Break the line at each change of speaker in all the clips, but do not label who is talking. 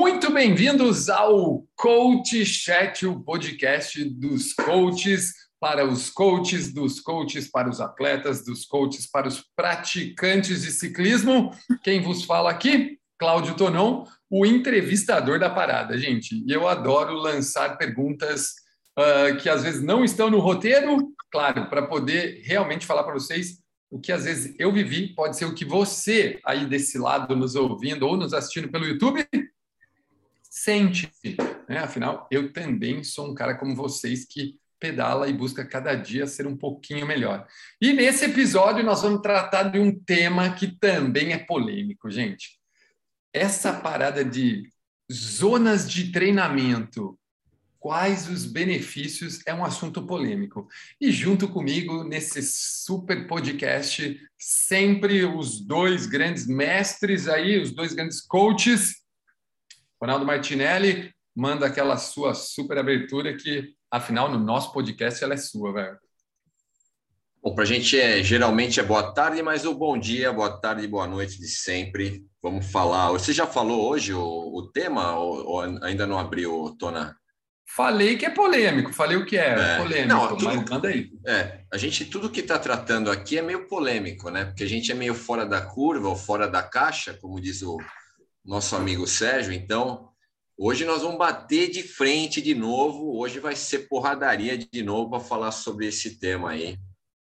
Muito bem-vindos ao Coach Chat, o podcast dos coaches para os coaches, dos coaches para os atletas, dos coaches para os praticantes de ciclismo. Quem vos fala aqui? Cláudio Tonon, o entrevistador da parada, gente. E eu adoro lançar perguntas uh, que às vezes não estão no roteiro, claro, para poder realmente falar para vocês o que às vezes eu vivi, pode ser o que você aí desse lado nos ouvindo ou nos assistindo pelo YouTube sente. Né? Afinal, eu também sou um cara como vocês que pedala e busca cada dia ser um pouquinho melhor. E nesse episódio nós vamos tratar de um tema que também é polêmico, gente. Essa parada de zonas de treinamento, quais os benefícios, é um assunto polêmico. E junto comigo, nesse super podcast, sempre os dois grandes mestres aí, os dois grandes coaches, Ronaldo Martinelli, manda aquela sua super abertura que, afinal, no nosso podcast ela é sua, velho.
Bom, para a gente é, geralmente é boa tarde, mas o bom dia, boa tarde, boa noite de sempre. Vamos falar. Você já falou hoje o, o tema ou, ou, ainda não abriu, Tona?
Falei que é polêmico, falei o que é, é polêmico, não, tudo, mas manda aí.
É, a gente, tudo que está tratando aqui é meio polêmico, né? Porque a gente é meio fora da curva ou fora da caixa, como diz o, nosso amigo Sérgio. Então, hoje nós vamos bater de frente de novo. Hoje vai ser porradaria de novo para falar sobre esse tema aí.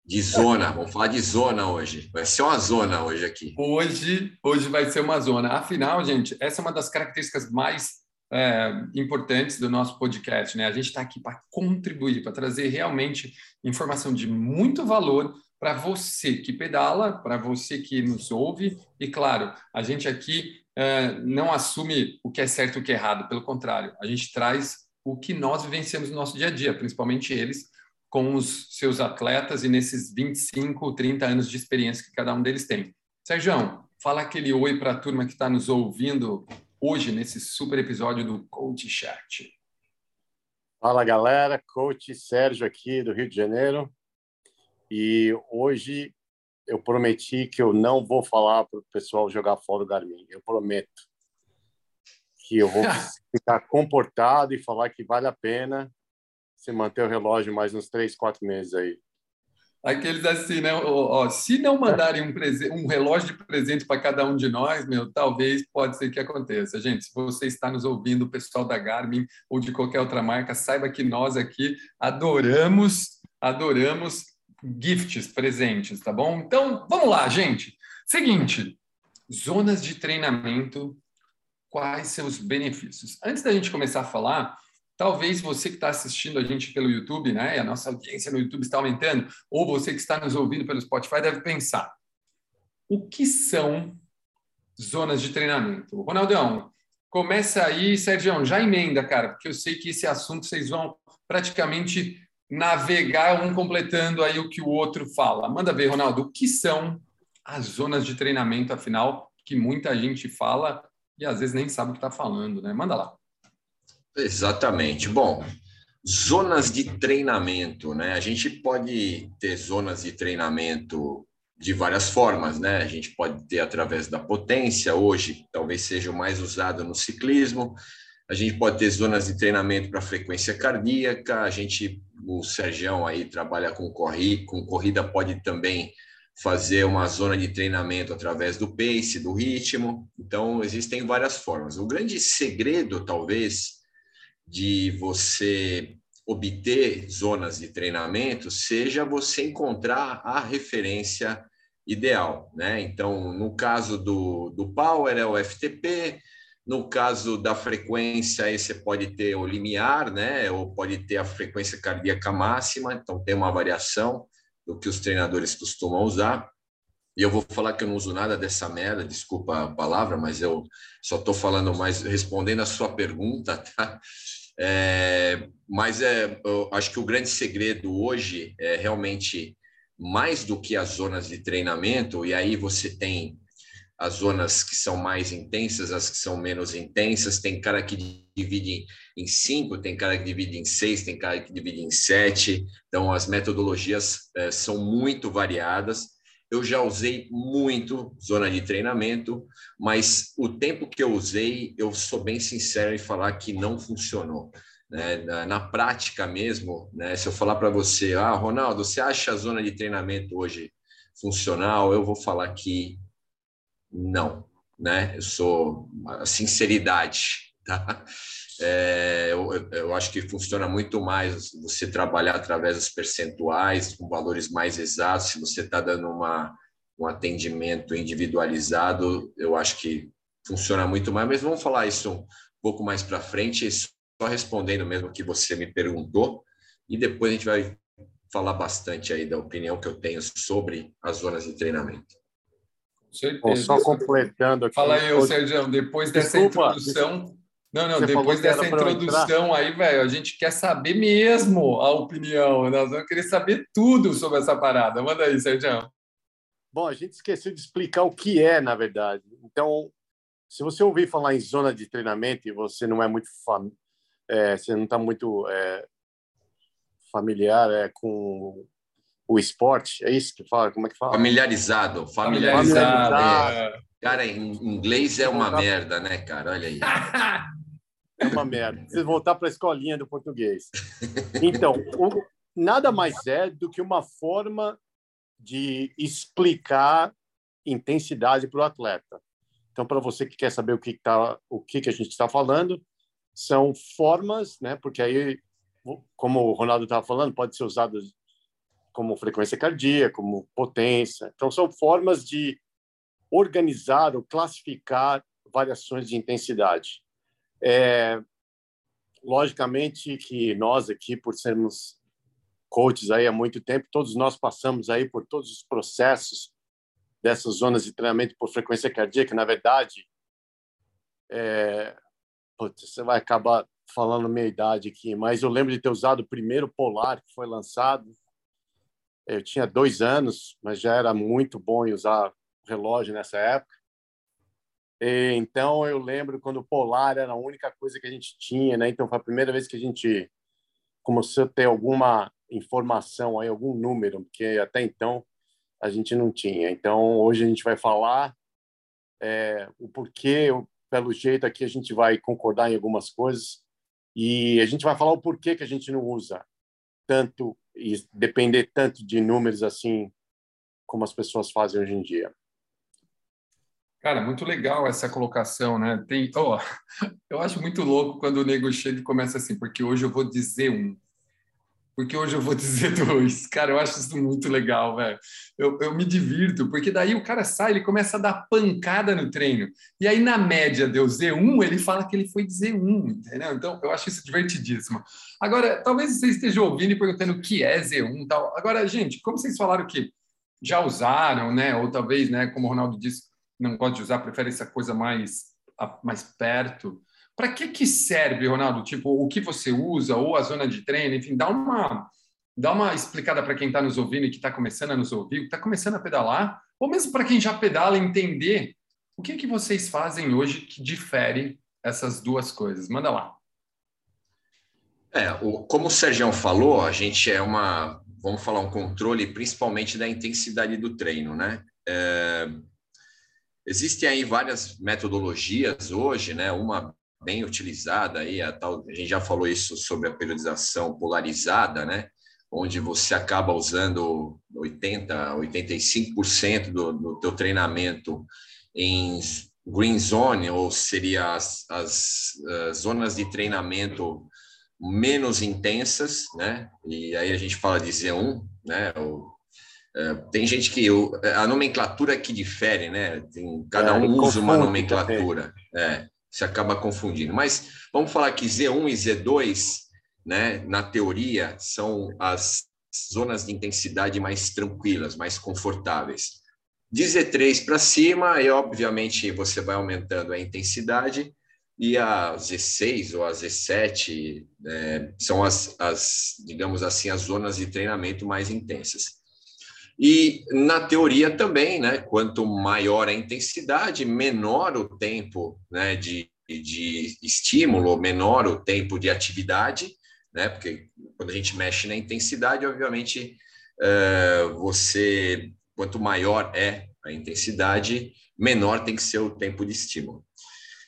De zona, vamos falar de zona hoje. Vai ser uma zona hoje aqui.
Hoje, hoje vai ser uma zona. Afinal, gente, essa é uma das características mais é, importantes do nosso podcast, né? A gente está aqui para contribuir, para trazer realmente informação de muito valor para você que pedala, para você que nos ouve, e claro, a gente aqui não assume o que é certo e o que é errado, pelo contrário, a gente traz o que nós vivenciamos no nosso dia a dia, principalmente eles, com os seus atletas e nesses 25, 30 anos de experiência que cada um deles tem. Sérgio, fala aquele oi para a turma que está nos ouvindo hoje nesse super episódio do Coach Chat.
Fala galera, Coach Sérgio aqui do Rio de Janeiro. E hoje eu prometi que eu não vou falar para o pessoal jogar fora o Garmin. Eu prometo que eu vou ficar comportado e falar que vale a pena se manter o relógio mais uns três, quatro meses aí.
Aqueles assim, né? Ó, se não mandarem um, um relógio de presente para cada um de nós, meu, talvez pode ser que aconteça. Gente, se você está nos ouvindo, o pessoal da Garmin ou de qualquer outra marca, saiba que nós aqui adoramos, adoramos gifts, presentes, tá bom? Então, vamos lá, gente. Seguinte, zonas de treinamento, quais os benefícios? Antes da gente começar a falar, talvez você que está assistindo a gente pelo YouTube, né? E a nossa audiência no YouTube está aumentando, ou você que está nos ouvindo pelo Spotify deve pensar: o que são zonas de treinamento? Ronaldão, começa aí, Sérgio, já emenda, cara, porque eu sei que esse assunto vocês vão praticamente navegar um completando aí o que o outro fala. Manda ver, Ronaldo, o que são as zonas de treinamento, afinal, que muita gente fala e às vezes nem sabe o que está falando, né? Manda lá.
Exatamente. Bom, zonas de treinamento, né? A gente pode ter zonas de treinamento de várias formas, né? A gente pode ter através da potência, hoje talvez seja o mais usado no ciclismo. A gente pode ter zonas de treinamento para frequência cardíaca, a gente o Sergião aí trabalha com, corri, com corrida, pode também fazer uma zona de treinamento através do pace, do ritmo. Então, existem várias formas. O grande segredo, talvez, de você obter zonas de treinamento seja você encontrar a referência ideal, né? Então, no caso do, do Power é o FTP, no caso da frequência, aí você pode ter o limiar, né? Ou pode ter a frequência cardíaca máxima, então tem uma variação do que os treinadores costumam usar. E eu vou falar que eu não uso nada dessa merda, desculpa a palavra, mas eu só estou falando mais, respondendo a sua pergunta, tá? É, mas é, eu acho que o grande segredo hoje é realmente mais do que as zonas de treinamento, e aí você tem as zonas que são mais intensas, as que são menos intensas. Tem cara que divide em cinco, tem cara que divide em seis, tem cara que divide em sete. Então, as metodologias é, são muito variadas. Eu já usei muito zona de treinamento, mas o tempo que eu usei, eu sou bem sincero em falar que não funcionou. Né? Na, na, prática mesmo, né? se eu falar para você, ah, Ronaldo, você acha a zona de treinamento hoje funcional? Eu vou falar que não, né? Eu sou a sinceridade, tá? É, eu, eu, acho que funciona muito mais você trabalhar através dos percentuais, com valores mais exatos. Se você está dando uma, um atendimento individualizado, eu acho que funciona muito mais. Mas vamos falar isso um pouco mais para frente, só respondendo mesmo o que você me perguntou, e depois a gente vai falar bastante aí da opinião que eu tenho sobre as zonas de treinamento.
Bom, só completando aqui.
Fala aí, Sérgio, depois dessa desculpa, introdução. Não, não, depois dessa introdução aí, velho, a gente quer saber mesmo a opinião. Nós vamos querer saber tudo sobre essa parada. Manda aí, Sérgio.
Bom, a gente esqueceu de explicar o que é, na verdade. Então, se você ouvir falar em zona de treinamento e você não é muito fam... é, você não está muito é, familiar é, com o esporte, é isso que fala? Como é que fala?
Familiarizado, familiarizado. familiarizado. É. Cara, em inglês é uma merda, né, cara? Olha aí.
É uma merda. Preciso voltar para a escolinha do português. Então, o, nada mais é do que uma forma de explicar intensidade para o atleta. Então, para você que quer saber o que tá, o que, que a gente está falando, são formas, né? Porque aí, como o Ronaldo estava falando, pode ser usado como frequência cardíaca, como potência. Então, são formas de organizar ou classificar variações de intensidade. É, logicamente que nós aqui, por sermos coaches aí há muito tempo, todos nós passamos aí por todos os processos dessas zonas de treinamento por frequência cardíaca. Na verdade, é, putz, você vai acabar falando minha idade aqui, mas eu lembro de ter usado o primeiro Polar que foi lançado. Eu tinha dois anos, mas já era muito bom em usar relógio nessa época. Então eu lembro quando o Polar era a única coisa que a gente tinha, né? Então foi a primeira vez que a gente começou a ter alguma informação aí, algum número, porque até então a gente não tinha. Então hoje a gente vai falar é, o porquê, pelo jeito aqui a gente vai concordar em algumas coisas e a gente vai falar o porquê que a gente não usa tanto e depender tanto de números assim como as pessoas fazem hoje em dia.
Cara, muito legal essa colocação, né? Tem, oh, eu acho muito louco quando o nego chega e começa assim, porque hoje eu vou dizer um, porque hoje eu vou dizer dois. Cara, eu acho isso muito legal, velho. Eu, eu me divirto, porque daí o cara sai, ele começa a dar pancada no treino. E aí, na média, deu Z1, ele fala que ele foi Z1, entendeu? Então, eu acho isso divertidíssimo. Agora, talvez você esteja ouvindo e perguntando o que é Z1 tal. Agora, gente, como vocês falaram que já usaram, né? Ou talvez, né, como o Ronaldo disse, não gosta de usar, prefere essa coisa mais, mais perto. Para que, que serve, Ronaldo? Tipo, o que você usa, ou a zona de treino, enfim, dá uma, dá uma explicada para quem está nos ouvindo e que está começando a nos ouvir, que está começando a pedalar, ou mesmo para quem já pedala entender o que, que vocês fazem hoje que difere essas duas coisas. Manda lá.
É, o, como o Sérgio falou, a gente é uma, vamos falar, um controle principalmente da intensidade do treino, né? É, Existem aí várias metodologias hoje, né? Uma bem utilizada aí, a, tal, a gente já falou isso sobre a periodização polarizada, né? Onde você acaba usando 80, 85% do, do teu treinamento em green zone, ou seria as, as, as zonas de treinamento menos intensas, né? E aí a gente fala de Z1, né? O é, tem gente que a nomenclatura que difere, né? Tem, cada é, um usa uma nomenclatura, é, se acaba confundindo. Mas vamos falar que Z1 e Z2, né? Na teoria, são as zonas de intensidade mais tranquilas, mais confortáveis. De Z3 para cima, e obviamente você vai aumentando a intensidade, e a Z6 ou a Z7 né, são as, as, digamos assim, as zonas de treinamento mais intensas. E na teoria também, né? Quanto maior a intensidade, menor o tempo né, de, de estímulo, menor o tempo de atividade, né? Porque quando a gente mexe na intensidade, obviamente, uh, você quanto maior é a intensidade, menor tem que ser o tempo de estímulo.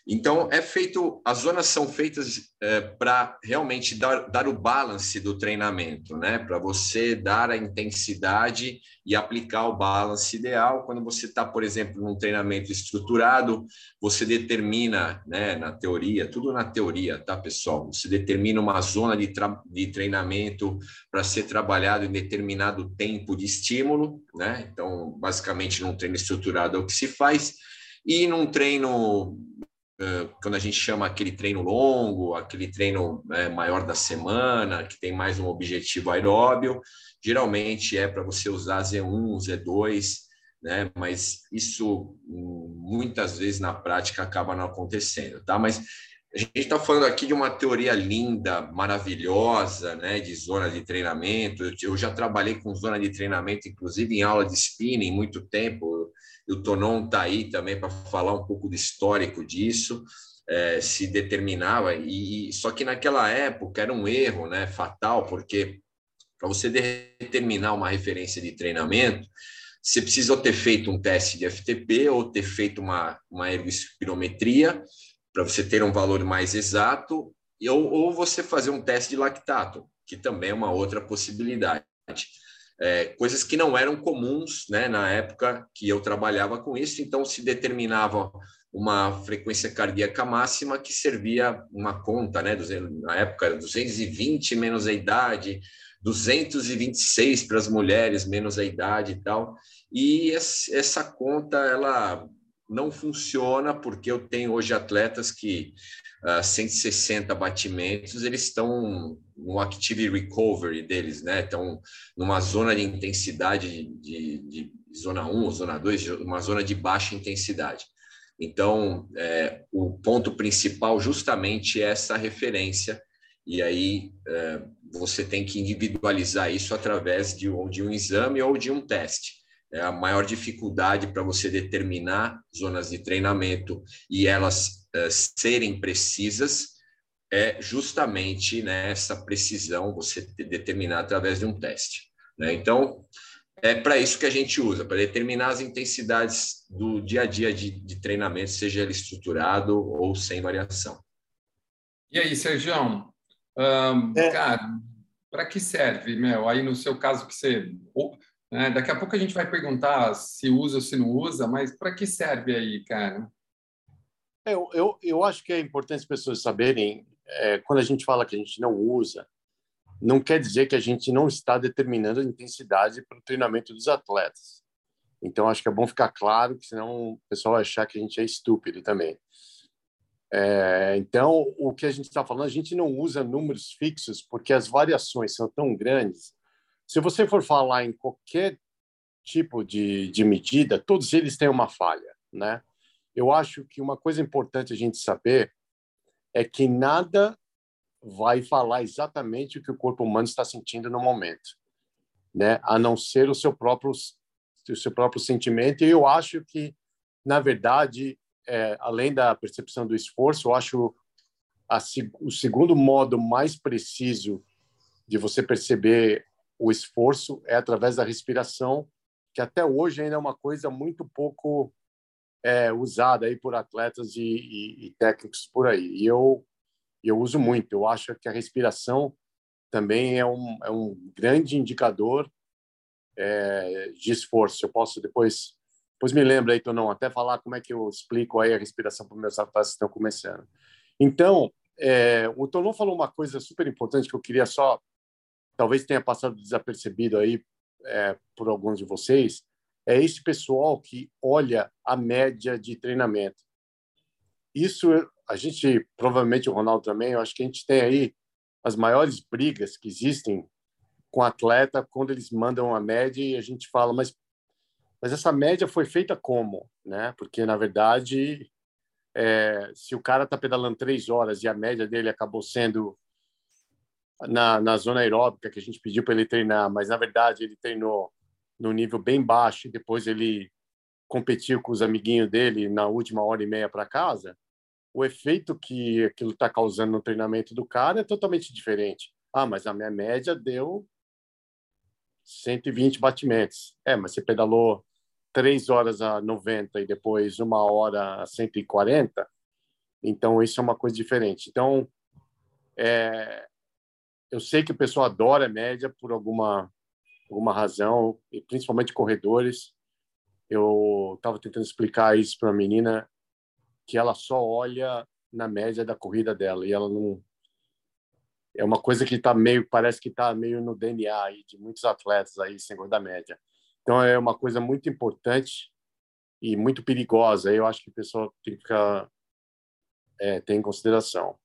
Então, é feito, as zonas são feitas é, para realmente dar, dar o balance do treinamento, né? Para você dar a intensidade e aplicar o balance ideal. Quando você está, por exemplo, num treinamento estruturado, você determina, né, na teoria, tudo na teoria, tá, pessoal? Você determina uma zona de, de treinamento para ser trabalhado em determinado tempo de estímulo, né? Então, basicamente, num treino estruturado é o que se faz. E num treino quando a gente chama aquele treino longo, aquele treino né, maior da semana, que tem mais um objetivo aeróbio, geralmente é para você usar Z1, Z2, né? Mas isso muitas vezes na prática acaba não acontecendo, tá? Mas a gente está falando aqui de uma teoria linda, maravilhosa, né? De zona de treinamento. Eu já trabalhei com zona de treinamento, inclusive em aula de spinning, muito tempo e o Tonon está aí também para falar um pouco do histórico disso, é, se determinava, e, só que naquela época era um erro né, fatal, porque para você determinar uma referência de treinamento, você precisa ter feito um teste de FTP ou ter feito uma, uma ergospirometria para você ter um valor mais exato, ou, ou você fazer um teste de lactato, que também é uma outra possibilidade é, coisas que não eram comuns né, na época que eu trabalhava com isso, então se determinava uma frequência cardíaca máxima que servia uma conta, né, na época era 220 menos a idade, 226 para as mulheres menos a idade e tal, e essa conta ela não funciona porque eu tenho hoje atletas que uh, 160 batimentos, eles estão no active recovery deles, né? Estão numa zona de intensidade de, de, de zona 1 ou zona 2, uma zona de baixa intensidade. Então, é, o ponto principal justamente é essa referência, e aí é, você tem que individualizar isso através de, de um exame ou de um teste. É a maior dificuldade para você determinar zonas de treinamento e elas é, serem precisas é justamente né, essa precisão você determinar através de um teste. Né? Então, é para isso que a gente usa, para determinar as intensidades do dia a dia de, de treinamento, seja ele estruturado ou sem variação.
E aí, Sérgio? Um, é. Cara, para que serve, Mel? Aí no seu caso que você. Né, daqui a pouco a gente vai perguntar se usa ou se não usa, mas para que serve aí, cara?
Eu, eu, eu acho que é importante as pessoas saberem é, quando a gente fala que a gente não usa, não quer dizer que a gente não está determinando a intensidade para o treinamento dos atletas. Então, acho que é bom ficar claro, que senão o pessoal vai achar que a gente é estúpido também. É, então, o que a gente está falando, a gente não usa números fixos porque as variações são tão grandes. Se você for falar em qualquer tipo de, de medida, todos eles têm uma falha, né? Eu acho que uma coisa importante a gente saber é que nada vai falar exatamente o que o corpo humano está sentindo no momento, né? A não ser o seu próprio o seu próprio sentimento. E eu acho que, na verdade, é, além da percepção do esforço, eu acho a, o segundo modo mais preciso de você perceber o esforço é através da respiração, que até hoje ainda é uma coisa muito pouco é, usada aí por atletas e, e, e, técnicos por aí. E eu, eu uso muito. Eu acho que a respiração também é um, é um grande indicador é, de esforço. Eu posso depois, depois me lembra aí, não até falar como é que eu explico aí a respiração para meus atletas que estão começando. Então, é, o Tonon falou uma coisa super importante que eu queria só, talvez tenha passado desapercebido aí é, por alguns de vocês, é esse pessoal que olha a média de treinamento. Isso a gente, provavelmente o Ronaldo também, eu acho que a gente tem aí as maiores brigas que existem com atleta quando eles mandam a média e a gente fala, mas mas essa média foi feita como, né? Porque na verdade, é, se o cara está pedalando três horas e a média dele acabou sendo na, na zona aeróbica que a gente pediu para ele treinar, mas na verdade ele treinou no nível bem baixo e depois ele competiu com os amiguinhos dele na última hora e meia para casa, o efeito que aquilo está causando no treinamento do cara é totalmente diferente. Ah, mas a minha média deu 120 batimentos. É, mas você pedalou três horas a 90 e depois uma hora a 140, então isso é uma coisa diferente. Então, é, eu sei que o pessoal adora a média por alguma alguma razão, e principalmente corredores. Eu estava tentando explicar isso para a menina que ela só olha na média da corrida dela e ela não é uma coisa que está meio parece que está meio no DNA aí de muitos atletas aí sem da média. Então é uma coisa muito importante e muito perigosa. Eu acho que o pessoal tem que ficar é, ter em consideração.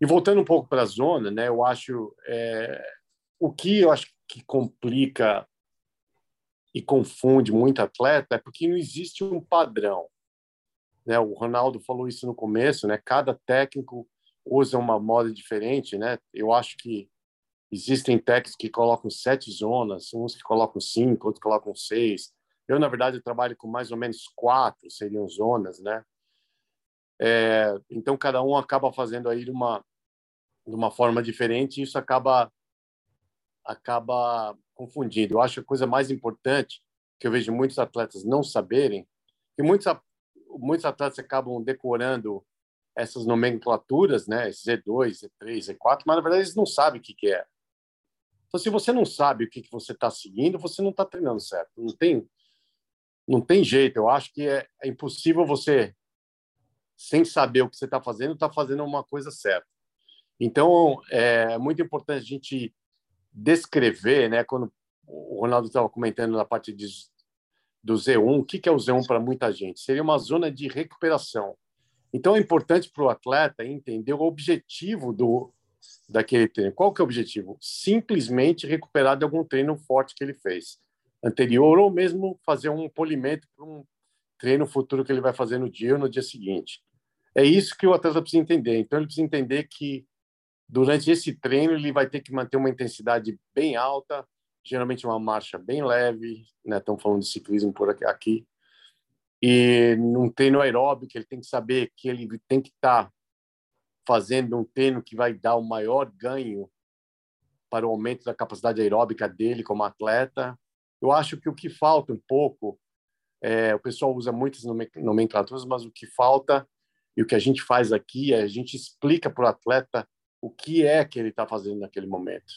E voltando um pouco para a zona, né? Eu acho é, o que eu acho que complica e confunde muito atleta é porque não existe um padrão. Né? O Ronaldo falou isso no começo, né? Cada técnico usa uma moda diferente, né? Eu acho que existem técnicos que colocam sete zonas, uns que colocam cinco, outros colocam seis. Eu, na verdade, trabalho com mais ou menos quatro, seriam zonas, né? É, então, cada um acaba fazendo aí de uma, de uma forma diferente e isso acaba, acaba confundindo. Eu acho a coisa mais importante que eu vejo muitos atletas não saberem, que muitos muitos atletas acabam decorando essas nomenclaturas, né? Z2, Z3, Z4, mas na verdade eles não sabem o que, que é. Então, se você não sabe o que, que você está seguindo, você não está treinando certo. Não tem, não tem jeito. Eu acho que é, é impossível você, sem saber o que você está fazendo, estar tá fazendo uma coisa certa. Então, é muito importante a gente descrever, né? Quando o Ronaldo estava comentando na parte de do Z1. O que é o Z1 para muita gente? Seria uma zona de recuperação. Então é importante para o atleta entender o objetivo do daquele treino. Qual que é o objetivo? Simplesmente recuperar de algum treino forte que ele fez anterior ou mesmo fazer um polimento para um treino futuro que ele vai fazer no dia ou no dia seguinte. É isso que o atleta precisa entender. Então ele precisa entender que durante esse treino ele vai ter que manter uma intensidade bem alta, geralmente uma marcha bem leve, né? Estamos falando de ciclismo por aqui. E num treino aeróbico, ele tem que saber que ele tem que estar tá fazendo um treino que vai dar o maior ganho para o aumento da capacidade aeróbica dele como atleta. Eu acho que o que falta um pouco, é, o pessoal usa muitas nomenclaturas, mas o que falta e o que a gente faz aqui é a gente explica para o atleta o que é que ele está fazendo naquele momento.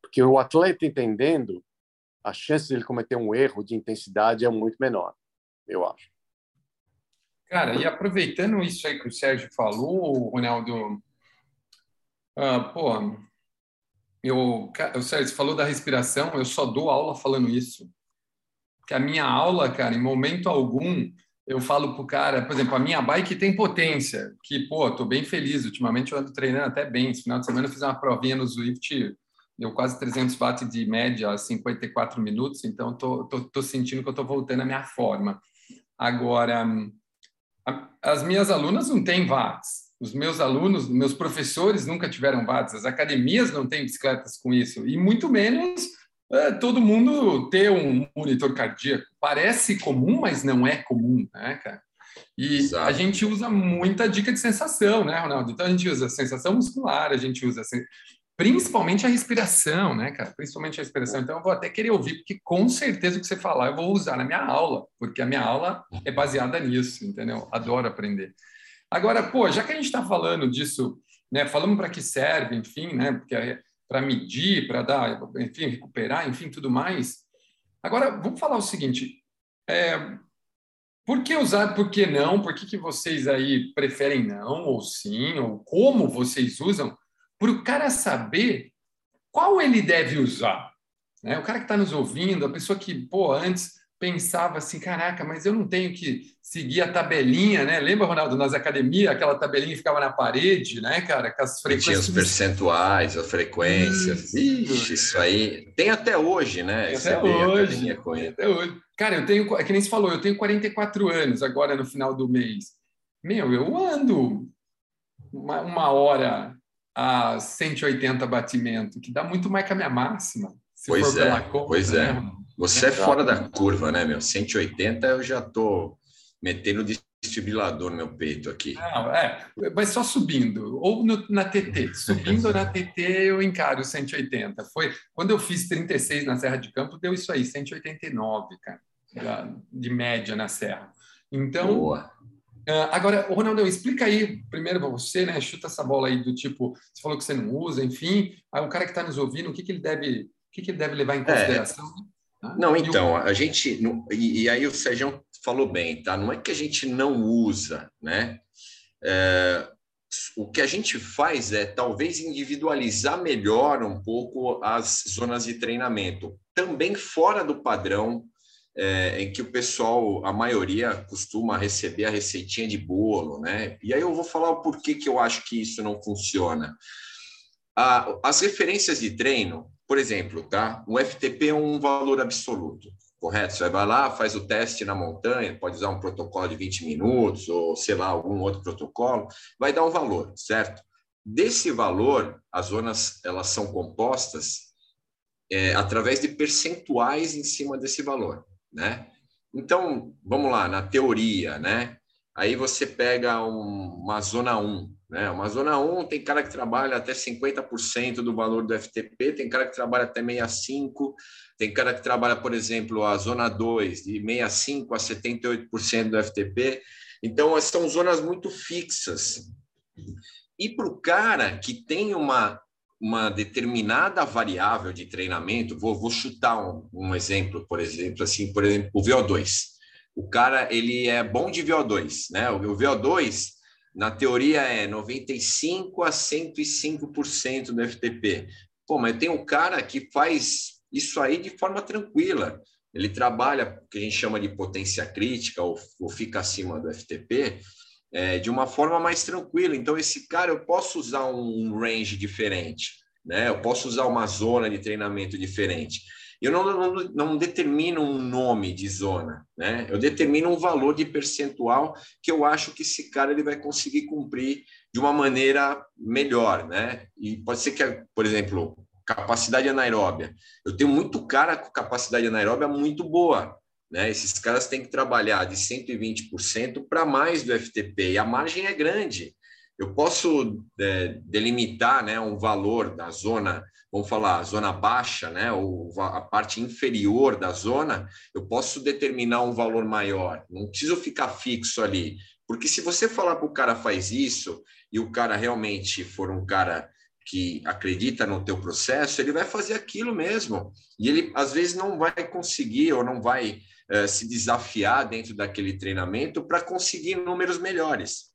Porque o atleta entendendo, a chance de ele cometer um erro de intensidade é muito menor, eu acho.
Cara, e aproveitando isso aí que o Sérgio falou, Ronaldo, ah, pô, eu, o Sérgio falou da respiração, eu só dou aula falando isso. Que a minha aula, cara, em momento algum, eu falo pro cara, por exemplo, a minha bike tem potência, que, pô, tô bem feliz, ultimamente eu ando treinando até bem, esse final de semana eu fiz uma provinha no Zwift deu quase 300 watts de média a 54 minutos, então tô, tô, tô sentindo que eu estou voltando à minha forma. Agora, a, as minhas alunas não têm watts, os meus alunos, meus professores nunca tiveram watts, as academias não têm bicicletas com isso, e muito menos é, todo mundo ter um monitor cardíaco. Parece comum, mas não é comum, né, cara? E Exato. a gente usa muita dica de sensação, né, Ronaldo? Então a gente usa sensação muscular, a gente usa Principalmente a respiração, né, cara? Principalmente a respiração. Então, eu vou até querer ouvir, porque com certeza o que você falar eu vou usar na minha aula, porque a minha aula é baseada nisso, entendeu? Adoro aprender. Agora, pô, já que a gente está falando disso, né? Falamos para que serve, enfim, né? Porque para medir, para dar, enfim, recuperar, enfim, tudo mais. Agora, vamos falar o seguinte: é, por que usar, por que não? Por que, que vocês aí preferem não ou sim? Ou como vocês usam? para o cara saber qual ele deve usar. Né? O cara que está nos ouvindo, a pessoa que, pô, antes pensava assim, caraca, mas eu não tenho que seguir a tabelinha, né? Lembra, Ronaldo, nas academias, aquela tabelinha ficava na parede, né, cara? Com as
frequências. Tinha os percentuais, a frequência. Isso, Ixi, isso aí. Tem até hoje, né?
Até hoje. Até hoje. Cara, eu tenho, é que nem se falou, eu tenho 44 anos agora no final do mês. Meu, eu ando uma, uma hora a 180 batimento, que dá muito mais que a minha máxima.
pois é, conta, pois né? é. Você é, é fora da curva, né, meu? 180 eu já tô metendo de desfibrilador no meu peito aqui.
Não, é, mas só subindo, ou no, na TT. Subindo na TT eu encaro 180. Foi quando eu fiz 36 na Serra de Campo, deu isso aí, 189, cara, de média na Serra. Então, Boa. Uh, agora, Ronaldo, explica aí primeiro para você, né? Chuta essa bola aí do tipo, você falou que você não usa, enfim. Aí o cara que está nos ouvindo, o que, que ele deve, o que, que ele deve levar em é. consideração?
É. Não, então, a gente. E, e, aí o Sérgio falou bem, tá? Não é que a gente não usa, né? É, o que a gente faz é talvez individualizar melhor um pouco as zonas de treinamento, também fora do padrão é, em que o pessoal, a maioria, costuma receber a receitinha de bolo, né? E aí eu vou falar o porquê que eu acho que isso não funciona. as referências de treino, por exemplo, tá? O FTP é um valor absoluto, correto? Você vai lá, faz o teste na montanha, pode usar um protocolo de 20 minutos ou, sei lá, algum outro protocolo, vai dar um valor, certo? Desse valor, as zonas elas são compostas é, através de percentuais em cima desse valor né? Então, vamos lá, na teoria, né? Aí você pega um, uma zona 1, né? Uma zona 1 tem cara que trabalha até 50% do valor do FTP, tem cara que trabalha até 65, tem cara que trabalha, por exemplo, a zona 2 de 65 a 78% do FTP. Então, são zonas muito fixas. E para o cara que tem uma uma determinada variável de treinamento, vou, vou chutar um, um, exemplo, por exemplo, assim, por exemplo, o VO2. O cara, ele é bom de VO2, né? O, o VO2, na teoria, é 95 a 105% do FTP. Pô, mas tem um cara que faz isso aí de forma tranquila. Ele trabalha o que a gente chama de potência crítica ou, ou fica acima do FTP, é, de uma forma mais tranquila. Então, esse cara, eu posso usar um range diferente, né? eu posso usar uma zona de treinamento diferente. Eu não, não, não determino um nome de zona, né? eu determino um valor de percentual que eu acho que esse cara ele vai conseguir cumprir de uma maneira melhor. Né? E pode ser que, por exemplo, capacidade anaeróbia. Eu tenho muito cara com capacidade anaeróbia muito boa, né? Esses caras têm que trabalhar de 120% para mais do FTP, e a margem é grande. Eu posso é, delimitar né, um valor da zona, vamos falar, zona baixa, né, ou a parte inferior da zona, eu posso determinar um valor maior. Não preciso ficar fixo ali. Porque se você falar para o cara faz isso, e o cara realmente for um cara que acredita no teu processo, ele vai fazer aquilo mesmo. E ele, às vezes, não vai conseguir ou não vai eh, se desafiar dentro daquele treinamento para conseguir números melhores.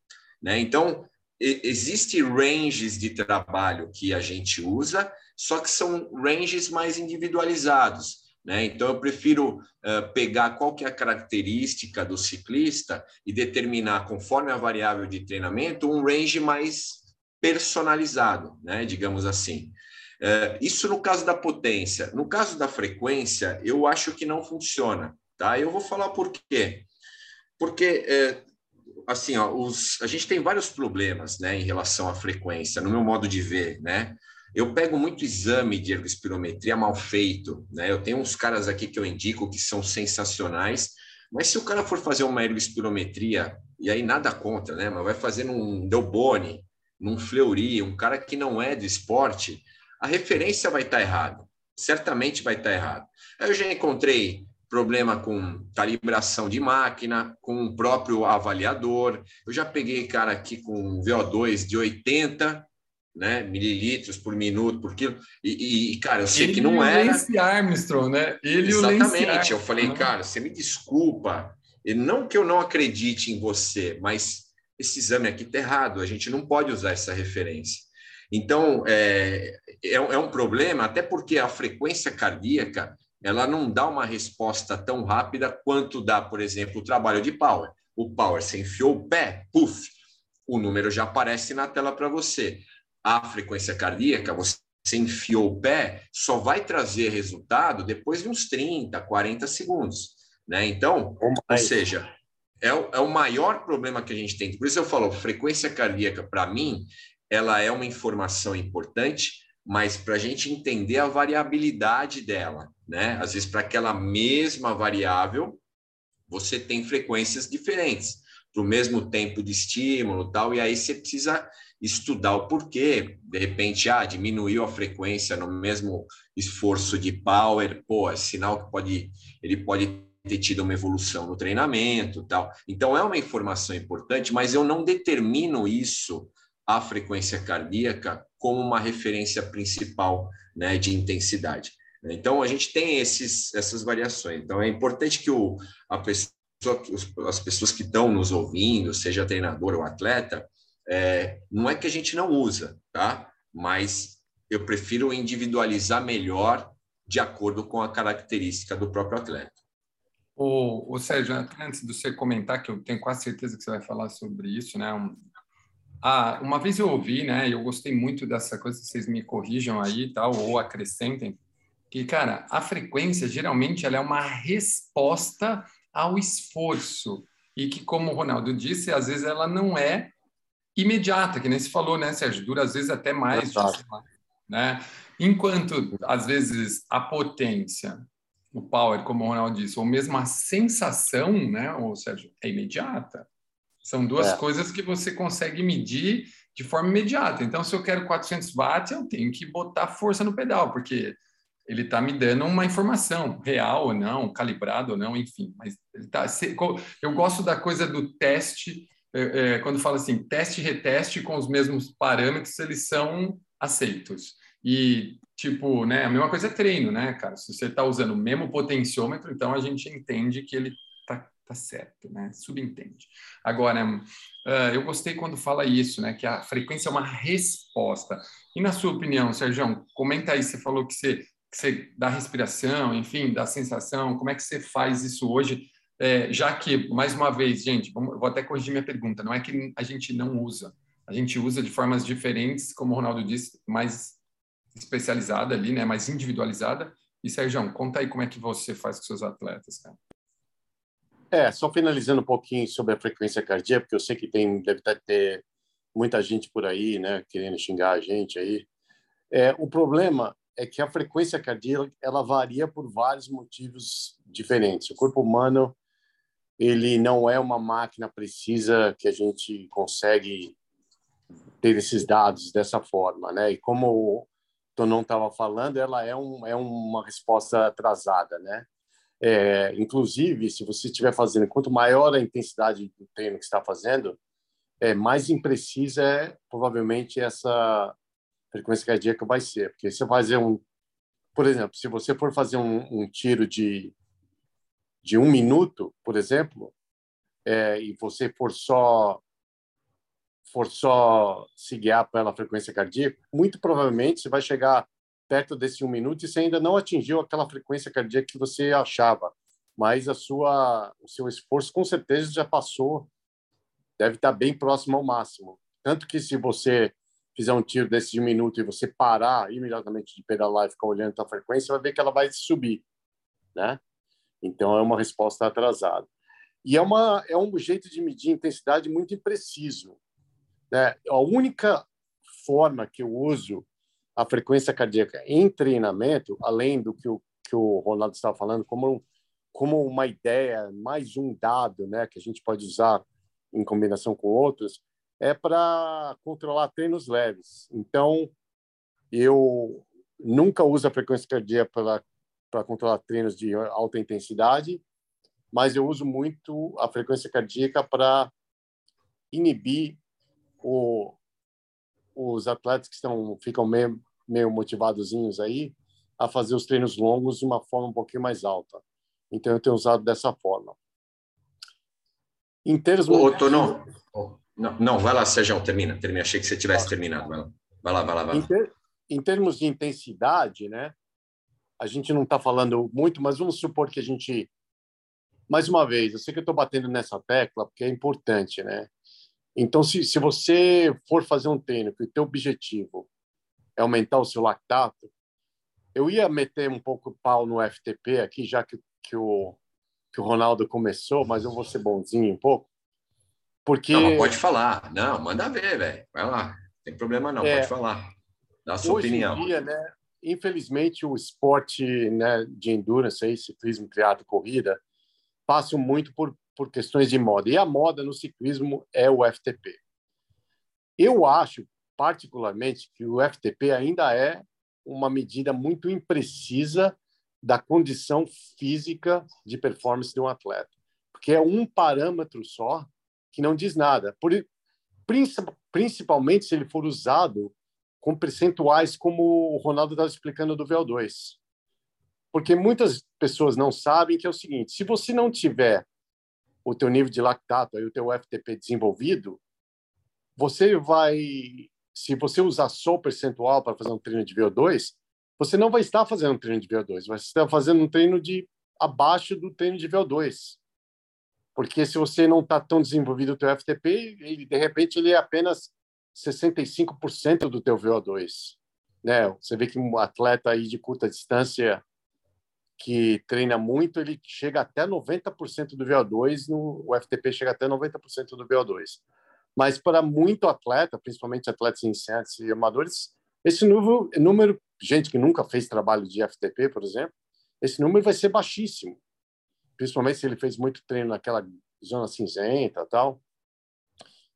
Né? Então, existe ranges de trabalho que a gente usa, só que são ranges mais individualizados. Né? Então, eu prefiro uh, pegar qual que é a característica do ciclista e determinar, conforme a variável de treinamento, um range mais personalizado, né? digamos assim. Uh, isso no caso da potência. No caso da frequência, eu acho que não funciona. Tá? Eu vou falar por quê. Porque, é, assim, ó, os, a gente tem vários problemas né, em relação à frequência, no meu modo de ver. Né? Eu pego muito exame de ergospirometria mal feito. Né? Eu tenho uns caras aqui que eu indico que são sensacionais, mas se o cara for fazer uma ergospirometria, e aí nada contra, né? mas vai fazer num Delboni, num Fleury, um cara que não é do esporte, a referência vai estar errada. Certamente vai estar errada. Eu já encontrei problema com calibração de máquina, com o próprio avaliador. Eu já peguei cara aqui com VO2 de 80 né, mililitros por minuto, por quilo, e, e cara, eu sei
Ele
que não era.
Lance Armstrong, né?
Ele Exatamente. Eu falei, cara, você me desculpa, e não que eu não acredite em você, mas esse exame aqui está errado, a gente não pode usar essa referência. Então, é, é, é um problema, até porque a frequência cardíaca ela não dá uma resposta tão rápida quanto dá, por exemplo, o trabalho de Power. O Power, você enfiou o pé, puf, o número já aparece na tela para você. A frequência cardíaca, você enfiou o pé, só vai trazer resultado depois de uns 30, 40 segundos. Né? Então, ou seja, é o, é o maior problema que a gente tem. Por isso eu falo, frequência cardíaca, para mim, ela é uma informação importante, mas para a gente entender a variabilidade dela, né? Às vezes, para aquela mesma variável, você tem frequências diferentes. para o mesmo tempo de estímulo tal, e aí você precisa estudar o porquê. De repente, ah, diminuiu a frequência no mesmo esforço de power, pô, é sinal que pode, ele pode ter tido uma evolução no treinamento tal. Então, é uma informação importante, mas eu não determino isso, a frequência cardíaca, como uma referência principal né, de intensidade. Então, a gente tem esses, essas variações. Então, é importante que o, a pessoa, as pessoas que estão nos ouvindo, seja treinador ou atleta, é, não é que a gente não usa, tá? Mas eu prefiro individualizar melhor de acordo com a característica do próprio atleta.
O, Sérgio, antes de você comentar, que eu tenho quase certeza que você vai falar sobre isso, né? Ah, uma vez eu ouvi, né? Eu gostei muito dessa coisa, vocês me corrijam aí, tal, ou acrescentem, que, cara, a frequência geralmente ela é uma resposta ao esforço e que, como o Ronaldo disse, às vezes ela não é imediata, que nem se falou, né, Sérgio? Dura às vezes até mais, né? Enquanto às vezes a potência, o power, como o Ronaldo disse, ou mesmo a sensação, né, ou Sérgio, é imediata. São duas é. coisas que você consegue medir de forma imediata. Então, se eu quero 400 watts, eu tenho que botar força no pedal, porque ele está me dando uma informação real ou não, calibrado ou não, enfim. Mas ele tá, eu gosto da coisa do teste, é, é, quando fala assim, teste e reteste com os mesmos parâmetros, eles são aceitos. E, tipo, né, a mesma coisa é treino, né, cara? Se você está usando o mesmo potenciômetro, então a gente entende que ele tá, certo, né? Subentende. Agora, uh, eu gostei quando fala isso, né, que a frequência é uma resposta. E na sua opinião, Sérgio, comenta aí, você falou que você que você dá respiração, enfim, dá sensação, como é que você faz isso hoje? É, já que, mais uma vez, gente, vou até corrigir minha pergunta, não é que a gente não usa, a gente usa de formas diferentes, como o Ronaldo disse, mais especializada ali, né, mais individualizada. E, Sérgio, conta aí como é que você faz com seus atletas, cara.
É, só finalizando um pouquinho sobre a frequência cardíaca, porque eu sei que tem, deve ter muita gente por aí, né, querendo xingar a gente aí. É, o problema é que a frequência cardíaca ela varia por vários motivos diferentes. O corpo humano ele não é uma máquina precisa que a gente consegue ter esses dados dessa forma, né? E como o Tonon estava falando, ela é, um, é uma resposta atrasada, né? É, inclusive, se você estiver fazendo, quanto maior a intensidade do treino que está fazendo, é, mais imprecisa é provavelmente essa frequência cardíaca vai ser. Porque se fazer um, por exemplo, se você for fazer um, um tiro de, de um minuto, por exemplo, é, e você for só for só se guiar pela frequência cardíaca, muito provavelmente você vai chegar perto desse um minuto e você ainda não atingiu aquela frequência cardíaca que você achava, mas a sua o seu esforço com certeza já passou, deve estar bem próximo ao máximo. Tanto que se você fizer um tiro desse de um minuto e você parar imediatamente de pedalar e ficar olhando a frequência, vai ver que ela vai subir, né? Então é uma resposta atrasada. E é uma é um jeito de medir intensidade muito impreciso, né? A única forma que eu uso a frequência cardíaca em treinamento, além do que o que o Ronaldo estava falando, como como uma ideia, mais um dado, né, que a gente pode usar em combinação com outros, é para controlar treinos leves. Então, eu nunca uso a frequência cardíaca para controlar treinos de alta intensidade, mas eu uso muito a frequência cardíaca para inibir o, os atletas que estão ficam meio, meio motivadozinhos aí a fazer os treinos longos de uma forma um pouquinho mais alta. Então eu tenho usado dessa forma.
Em termos Ô, Tono, não, não, vai lá, Sérgio, termina, termina. Achei que você tivesse tá. terminado. Vai lá, vai lá, vai lá. Vai lá.
Em, ter, em, termos de intensidade, né? A gente não está falando muito, mas vamos supor que a gente, mais uma vez, eu sei que eu estou batendo nessa tecla porque é importante, né? Então, se, se você for fazer um treino que o teu objetivo aumentar o seu lactato, eu ia meter um pouco pau no FTP aqui, já que, que, o, que o Ronaldo começou, mas eu vou ser bonzinho um pouco. Porque...
Não, pode falar. Não, manda ver, velho. Vai lá. Não tem problema não, é, pode falar. Dá a sua
hoje
opinião.
Em dia, né, infelizmente, o esporte né, de endurance, aí, ciclismo, triatlo, corrida, passam muito por, por questões de moda. E a moda no ciclismo é o FTP. Eu acho, particularmente, que o FTP ainda é uma medida muito imprecisa da condição física de performance de um atleta, porque é um parâmetro só que não diz nada. Por, principalmente se ele for usado com percentuais como o Ronaldo estava explicando do VO2. Porque muitas pessoas não sabem que é o seguinte, se você não tiver o teu nível de lactato e o teu FTP desenvolvido, você vai, se você usar só o percentual para fazer um treino de VO2, você não vai estar fazendo um treino de VO2, vai estar fazendo um treino de abaixo do treino de VO2. Porque se você não está tão desenvolvido o teu FTP, ele, de repente ele é apenas 65% do teu VO2. Né? Você vê que um atleta aí de curta distância que treina muito, ele chega até 90% do VO2, no, o FTP chega até 90% do VO2. Mas para muito atleta, principalmente atletas iniciantes e amadores, esse número, número, gente que nunca fez trabalho de FTP, por exemplo, esse número vai ser baixíssimo. Principalmente se ele fez muito treino naquela zona cinzenta tal.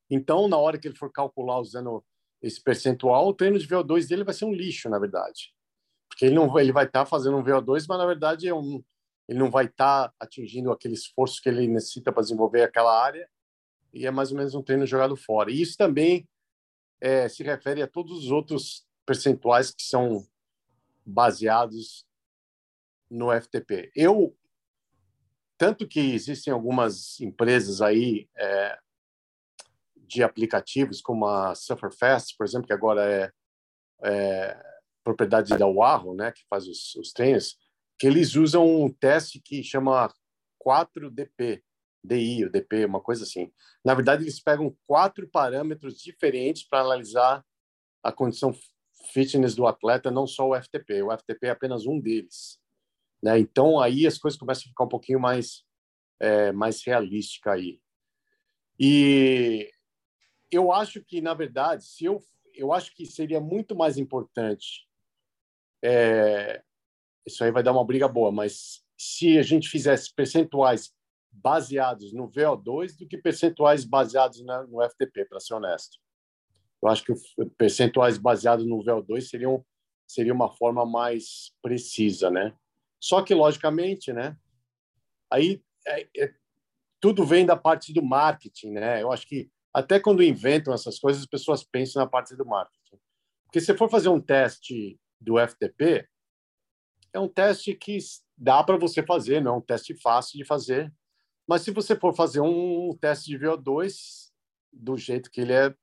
Então, na hora que ele for calcular usando esse percentual, o treino de VO2 dele vai ser um lixo, na verdade porque ele não ele vai estar tá fazendo um VO2, mas na verdade é um, ele não vai estar tá atingindo aquele esforço que ele necessita para desenvolver aquela área e é mais ou menos um treino jogado fora. E isso também é, se refere a todos os outros percentuais que são baseados no FTP. Eu tanto que existem algumas empresas aí é, de aplicativos como a Sufferfast, por exemplo, que agora é, é propriedade da Warhol, né, que faz os, os treinos, que eles usam um teste que chama 4DP, DI, ou DP, uma coisa assim. Na verdade, eles pegam quatro parâmetros diferentes para analisar a condição fitness do atleta, não só o FTP. O FTP é apenas um deles. Né? Então, aí as coisas começam a ficar um pouquinho mais, é, mais realística aí. E eu acho que, na verdade, se eu, eu acho que seria muito mais importante é, isso aí vai dar uma briga boa, mas se a gente fizesse percentuais baseados no VO2 do que percentuais baseados na, no FTP, para ser honesto. Eu acho que percentuais baseados no VO2 seriam seria uma forma mais precisa, né? Só que logicamente, né? Aí é, é, tudo vem da parte do marketing, né? Eu acho que até quando inventam essas coisas, as pessoas pensam na parte do marketing. Porque se for fazer um teste do FTP, é um teste que dá para você fazer, não é um teste fácil de fazer. Mas se você for fazer um teste de VO2 do jeito que ele é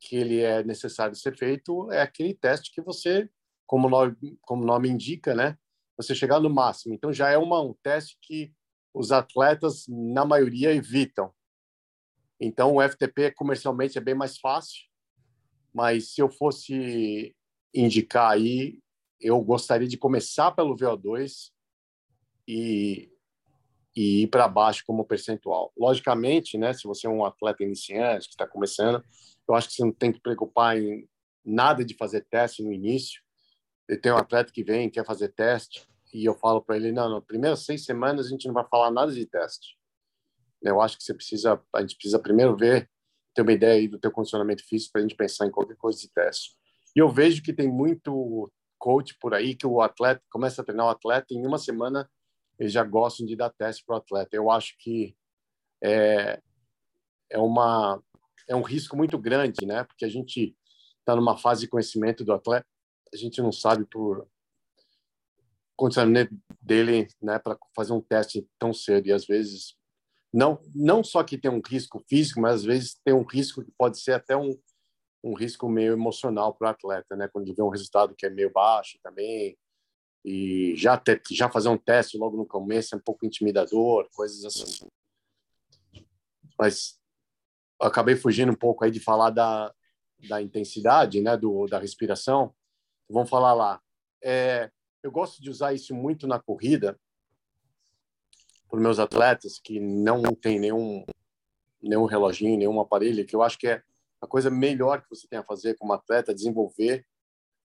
que ele é necessário ser feito, é aquele teste que você, como o nome, como nome indica, né? Você chegar no máximo. Então já é uma, um teste que os atletas na maioria evitam. Então o FTP comercialmente é bem mais fácil, mas se eu fosse indicar aí, eu gostaria de começar pelo VO2 e, e ir para baixo como percentual. Logicamente, né, se você é um atleta iniciante que está começando, eu acho que você não tem que preocupar em nada de fazer teste no início. Eu tenho um atleta que vem quer fazer teste e eu falo para ele, não, nas primeiras seis semanas a gente não vai falar nada de teste. Eu acho que você precisa, a gente precisa primeiro ver, ter uma ideia aí do teu condicionamento físico para a gente pensar em qualquer coisa de teste. E eu vejo que tem muito coach por aí que o atleta começa a treinar o atleta e em uma semana eles já gostam de dar teste para o atleta. Eu acho que é, é uma é um risco muito grande, né? Porque a gente está numa fase de conhecimento do atleta, a gente não sabe por condicionamento dele, né, para fazer um teste tão cedo e às vezes não não só que tem um risco físico, mas às vezes tem um risco que pode ser até um um risco meio emocional para o atleta, né? Quando ele vê um resultado que é meio baixo também e já ter, já fazer um teste logo no começo é um pouco intimidador, coisas assim. Mas acabei fugindo um pouco aí de falar da, da intensidade, né? Do da respiração. Vamos falar lá. É, eu gosto de usar isso muito na corrida para meus atletas que não tem nenhum nenhum reloginho, nenhum aparelho, que eu acho que é a coisa melhor que você tem a fazer como atleta desenvolver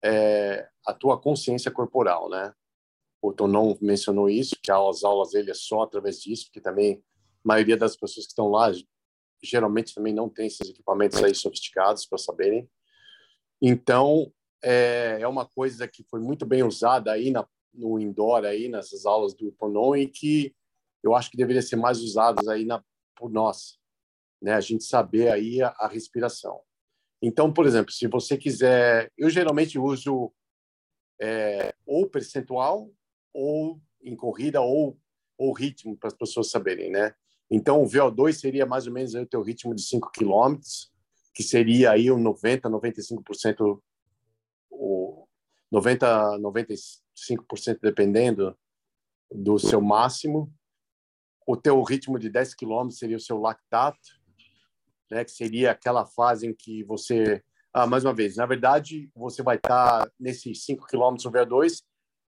é, a tua consciência corporal, né? O Tom não mencionou isso, que as aulas dele é só através disso, porque também maioria das pessoas que estão lá geralmente também não tem esses equipamentos aí sofisticados para saberem. Então, é, é uma coisa que foi muito bem usada aí na, no indoor, aí nessas aulas do Ponon e que eu acho que deveria ser mais usadas aí na, por nós, né? A gente saber aí a, a respiração. Então, por exemplo, se você quiser, eu geralmente uso é, ou percentual ou em corrida ou ou ritmo para as pessoas saberem, né? Então, o VO2 seria mais ou menos o teu ritmo de 5 km, que seria aí o 90, 95%, o 90, 95% dependendo do seu máximo. O teu ritmo de 10 km seria o seu lactato, né, que seria aquela fase em que você, ah, mais uma vez, na verdade, você vai estar tá nesses 5 km o VO2,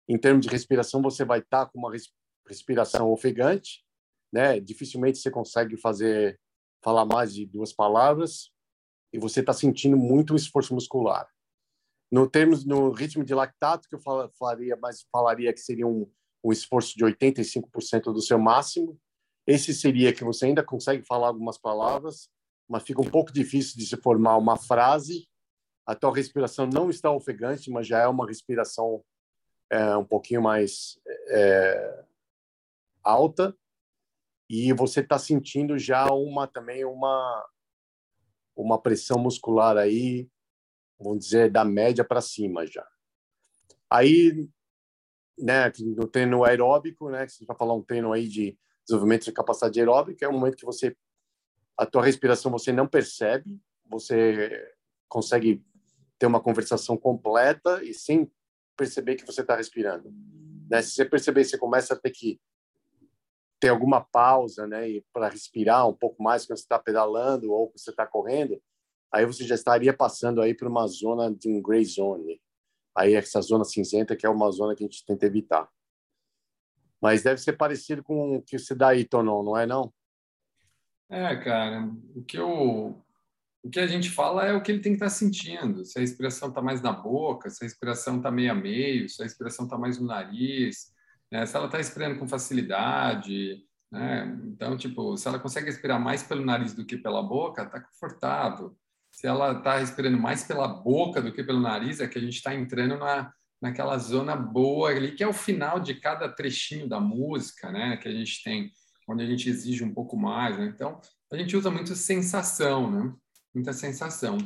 em termos de respiração, você vai estar tá com uma respiração ofegante, né? Dificilmente você consegue fazer falar mais de duas palavras e você está sentindo muito esforço muscular. No termos no ritmo de lactato que eu falaria, mas falaria que seria um, um esforço de 85% do seu máximo. Esse seria que você ainda consegue falar algumas palavras, mas fica um pouco difícil de se formar uma frase. A tua respiração não está ofegante, mas já é uma respiração é, um pouquinho mais é, alta e você está sentindo já uma também uma uma pressão muscular aí, vamos dizer da média para cima já. Aí, né, no treino aeróbico, né, que você vai falar um treino aí de desenvolvimento de capacidade aeróbica, é um momento que você a tua respiração você não percebe, você consegue ter uma conversação completa e sem perceber que você está respirando. Né? Se você perceber, você começa a ter que ter alguma pausa, né, para respirar um pouco mais quando você está pedalando ou você está correndo, aí você já estaria passando aí para uma zona de um gray zone. Aí essa zona cinzenta que é uma zona que a gente tenta evitar. Mas deve ser parecido com o que você dá aí, Tonon, não é não?
É, cara, o que eu o que a gente fala é o que ele tem que estar tá sentindo. Se a respiração está mais na boca, se a respiração está meio a meio, se a respiração está mais no nariz, né? se ela está respirando com facilidade, né? Então, tipo, se ela consegue respirar mais pelo nariz do que pela boca, está confortável. Se ela está respirando mais pela boca do que pelo nariz, é que a gente está entrando na, naquela zona boa ali, que é o final de cada trechinho da música, né? Que a gente tem, onde a gente exige um pouco mais, né? Então, a gente usa muito sensação, né? Muita sensação.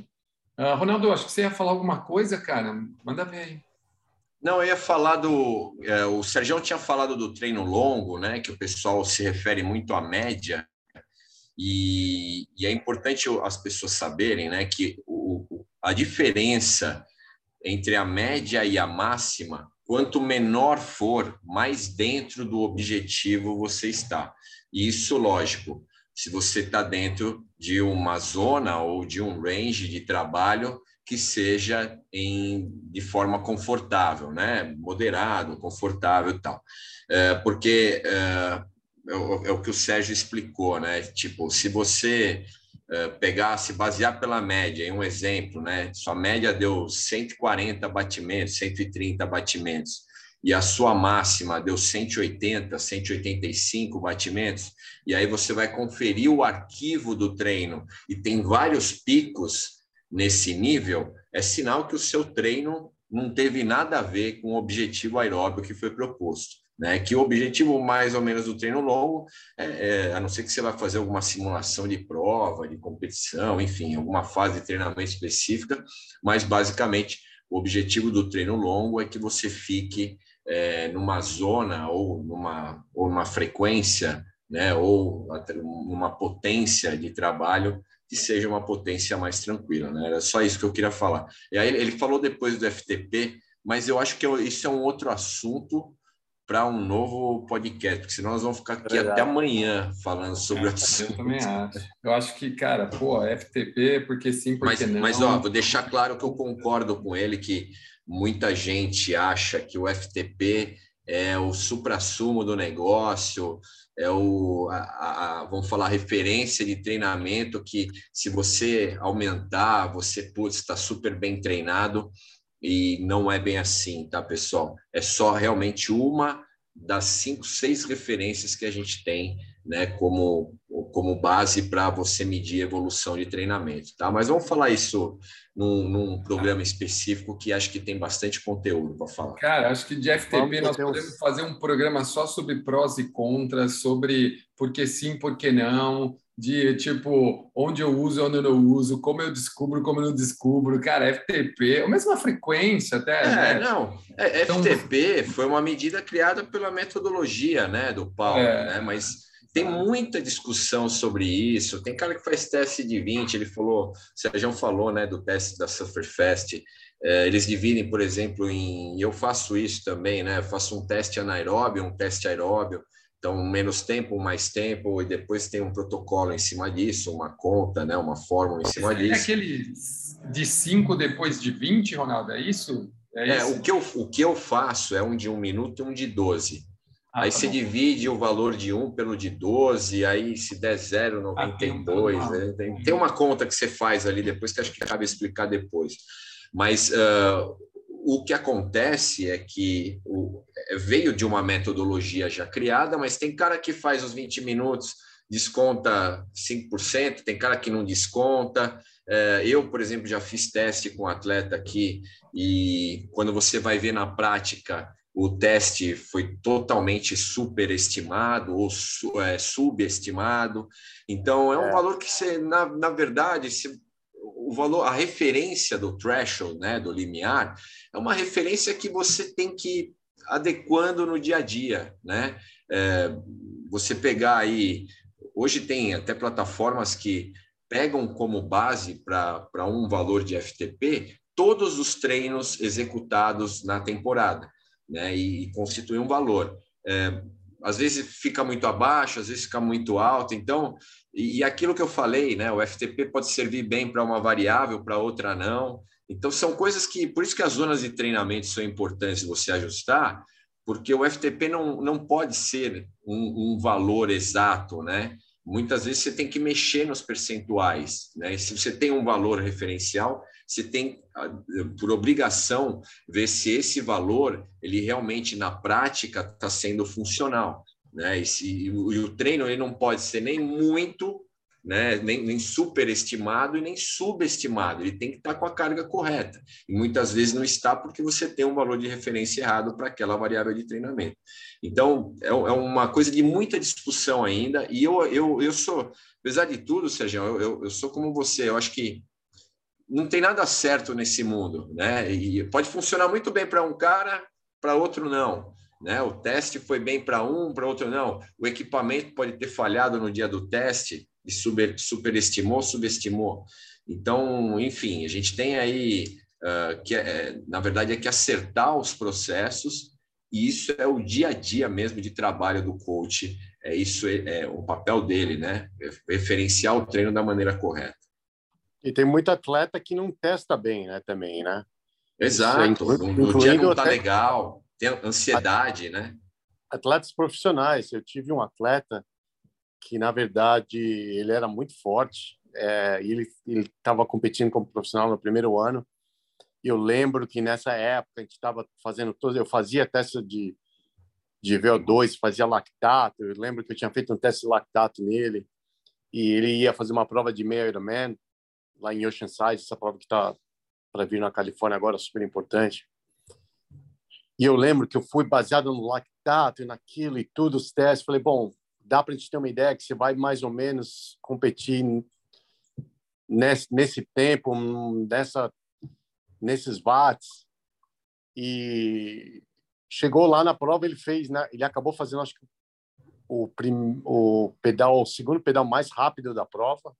Uh, Ronaldo, acho que você ia falar alguma coisa, cara. Manda ver aí.
Não, eu ia falar do. É, o Sérgio tinha falado do treino longo, né? Que o pessoal se refere muito à média. E, e é importante as pessoas saberem né, que o, a diferença entre a média e a máxima, quanto menor for, mais dentro do objetivo você está. E isso, lógico, se você está dentro de uma zona ou de um range de trabalho que seja em, de forma confortável, né? Moderado, confortável e tal. É, porque é, é, o, é, o, que o Sérgio explicou, né? Tipo, se você pegar, se basear pela média, em um exemplo, né? Sua média deu 140 batimentos, 130 batimentos, e a sua máxima deu 180, 185 batimentos, e aí você vai conferir o arquivo do treino e tem vários picos nesse nível, é sinal que o seu treino não teve nada a ver com o objetivo aeróbico que foi proposto. Né? Que o objetivo mais ou menos do treino longo, é, é, a não ser que você vai fazer alguma simulação de prova, de competição, enfim, alguma fase de treinamento específica, mas basicamente o objetivo do treino longo é que você fique é, numa zona ou numa, ou numa frequência, né, ou numa potência de trabalho que seja uma potência mais tranquila, né? Era só isso que eu queria falar. E aí ele falou depois do FTP, mas eu acho que isso é um outro assunto para um novo podcast, porque senão nós vamos ficar aqui Verdade. até amanhã falando sobre o assunto.
Eu também acho. Eu acho que, cara, pô, FTP, porque sim, porque
mas,
não.
Mas, ó, vou deixar claro que eu concordo com ele que muita gente acha que o FTP é o supra-sumo do negócio, é o, a, a, vamos falar, referência de treinamento que se você aumentar, você, putz, está super bem treinado e não é bem assim, tá, pessoal? É só realmente uma das cinco, seis referências que a gente tem, né, como como base para você medir evolução de treinamento, tá? Mas vamos falar isso num, num, programa específico que acho que tem bastante conteúdo para falar.
Cara, acho que de FTP nós podemos fazer um programa só sobre prós e contras, sobre por que sim, por que não, de tipo onde eu uso, onde eu não uso, como eu descubro, como eu não descubro. Cara, FTP, a mesma frequência até.
É,
né?
não. É, então, FTP foi uma medida criada pela metodologia, né, do Paulo, é. né? Mas tem muita discussão sobre isso. Tem cara que faz teste de 20, ele falou, o Sérgio falou, né, do teste da Sufferfest. É, eles dividem, por exemplo, em. Eu faço isso também, né? Eu faço um teste anaeróbio, um teste aeróbio. Então, menos tempo, mais tempo, e depois tem um protocolo em cima disso, uma conta, né, uma fórmula em cima
é
disso.
É aquele de 5 depois de 20, Ronaldo, é isso?
É, é o, que eu, o que eu faço é um de um minuto e um de 12. Ah, aí tá você bom. divide o valor de um pelo de 12, aí se der 0,92. Ah, tem, né? tem, tem uma conta que você faz ali depois que acho que cabe explicar depois. Mas uh, o que acontece é que o, é, veio de uma metodologia já criada, mas tem cara que faz os 20 minutos, desconta 5%, tem cara que não desconta. É, eu, por exemplo, já fiz teste com um atleta aqui e quando você vai ver na prática, o teste foi totalmente superestimado ou é, subestimado. Então, é um valor que você, na, na verdade, se o valor, a referência do threshold, né, do limiar, é uma referência que você tem que ir adequando no dia a dia, né? É, você pegar aí, hoje tem até plataformas que pegam como base para um valor de FTP todos os treinos executados na temporada, né? E, e constitui um valor. É, às vezes fica muito abaixo, às vezes fica muito alto. Então, e, aquilo que eu falei, né? O FTP pode servir bem para uma variável, para outra não. Então, são coisas que, por isso que as zonas de treinamento são importantes você ajustar, porque o FTP não, não pode ser um, um valor exato, né? Muitas vezes você tem que mexer nos percentuais, né? E se você tem um valor referencial, você tem, por obrigação, ver se esse valor, ele realmente, na prática, está sendo funcional. Né? E, se, e o treino ele não pode ser nem muito, né? nem, nem superestimado e nem subestimado. Ele tem que estar com a carga correta. E muitas vezes não está porque você tem um valor de referência errado para aquela variável de treinamento. Então, é, é uma coisa de muita discussão ainda. E eu, eu, eu sou, apesar de tudo, Sérgio, eu, eu, eu sou como você. Eu acho que não tem nada certo nesse mundo, né? E pode funcionar muito bem para um cara, para outro não. Né? O teste foi bem para um, para outro não. O equipamento pode ter falhado no dia do teste e super, superestimou, subestimou. Então, enfim, a gente tem aí uh, que, é, na verdade, é que acertar os processos e isso é o dia a dia mesmo de trabalho do coach. É isso é, é o papel dele, né? Referenciar o treino da maneira correta.
E tem muito atleta que não testa bem, né? Também, né?
Exato. no, no dia não está até... legal tem ansiedade, né?
Atletas profissionais. Eu tive um atleta que, na verdade, ele era muito forte. É, ele estava competindo como profissional no primeiro ano. E eu lembro que nessa época a gente estava fazendo todos. Eu fazia teste de, de VO2, fazia lactato. Eu lembro que eu tinha feito um teste de lactato nele. E ele ia fazer uma prova de meio Ironman lá em Oceanside, essa prova que está para vir na Califórnia agora, super importante. E eu lembro que eu fui baseado no lactato e naquilo e tudo, os testes. Falei, bom, dá para a gente ter uma ideia que você vai mais ou menos competir nesse, nesse tempo, nessa, nesses watts. E chegou lá na prova, ele fez, né, ele acabou fazendo, acho que o, prim, o pedal, o segundo pedal mais rápido da prova.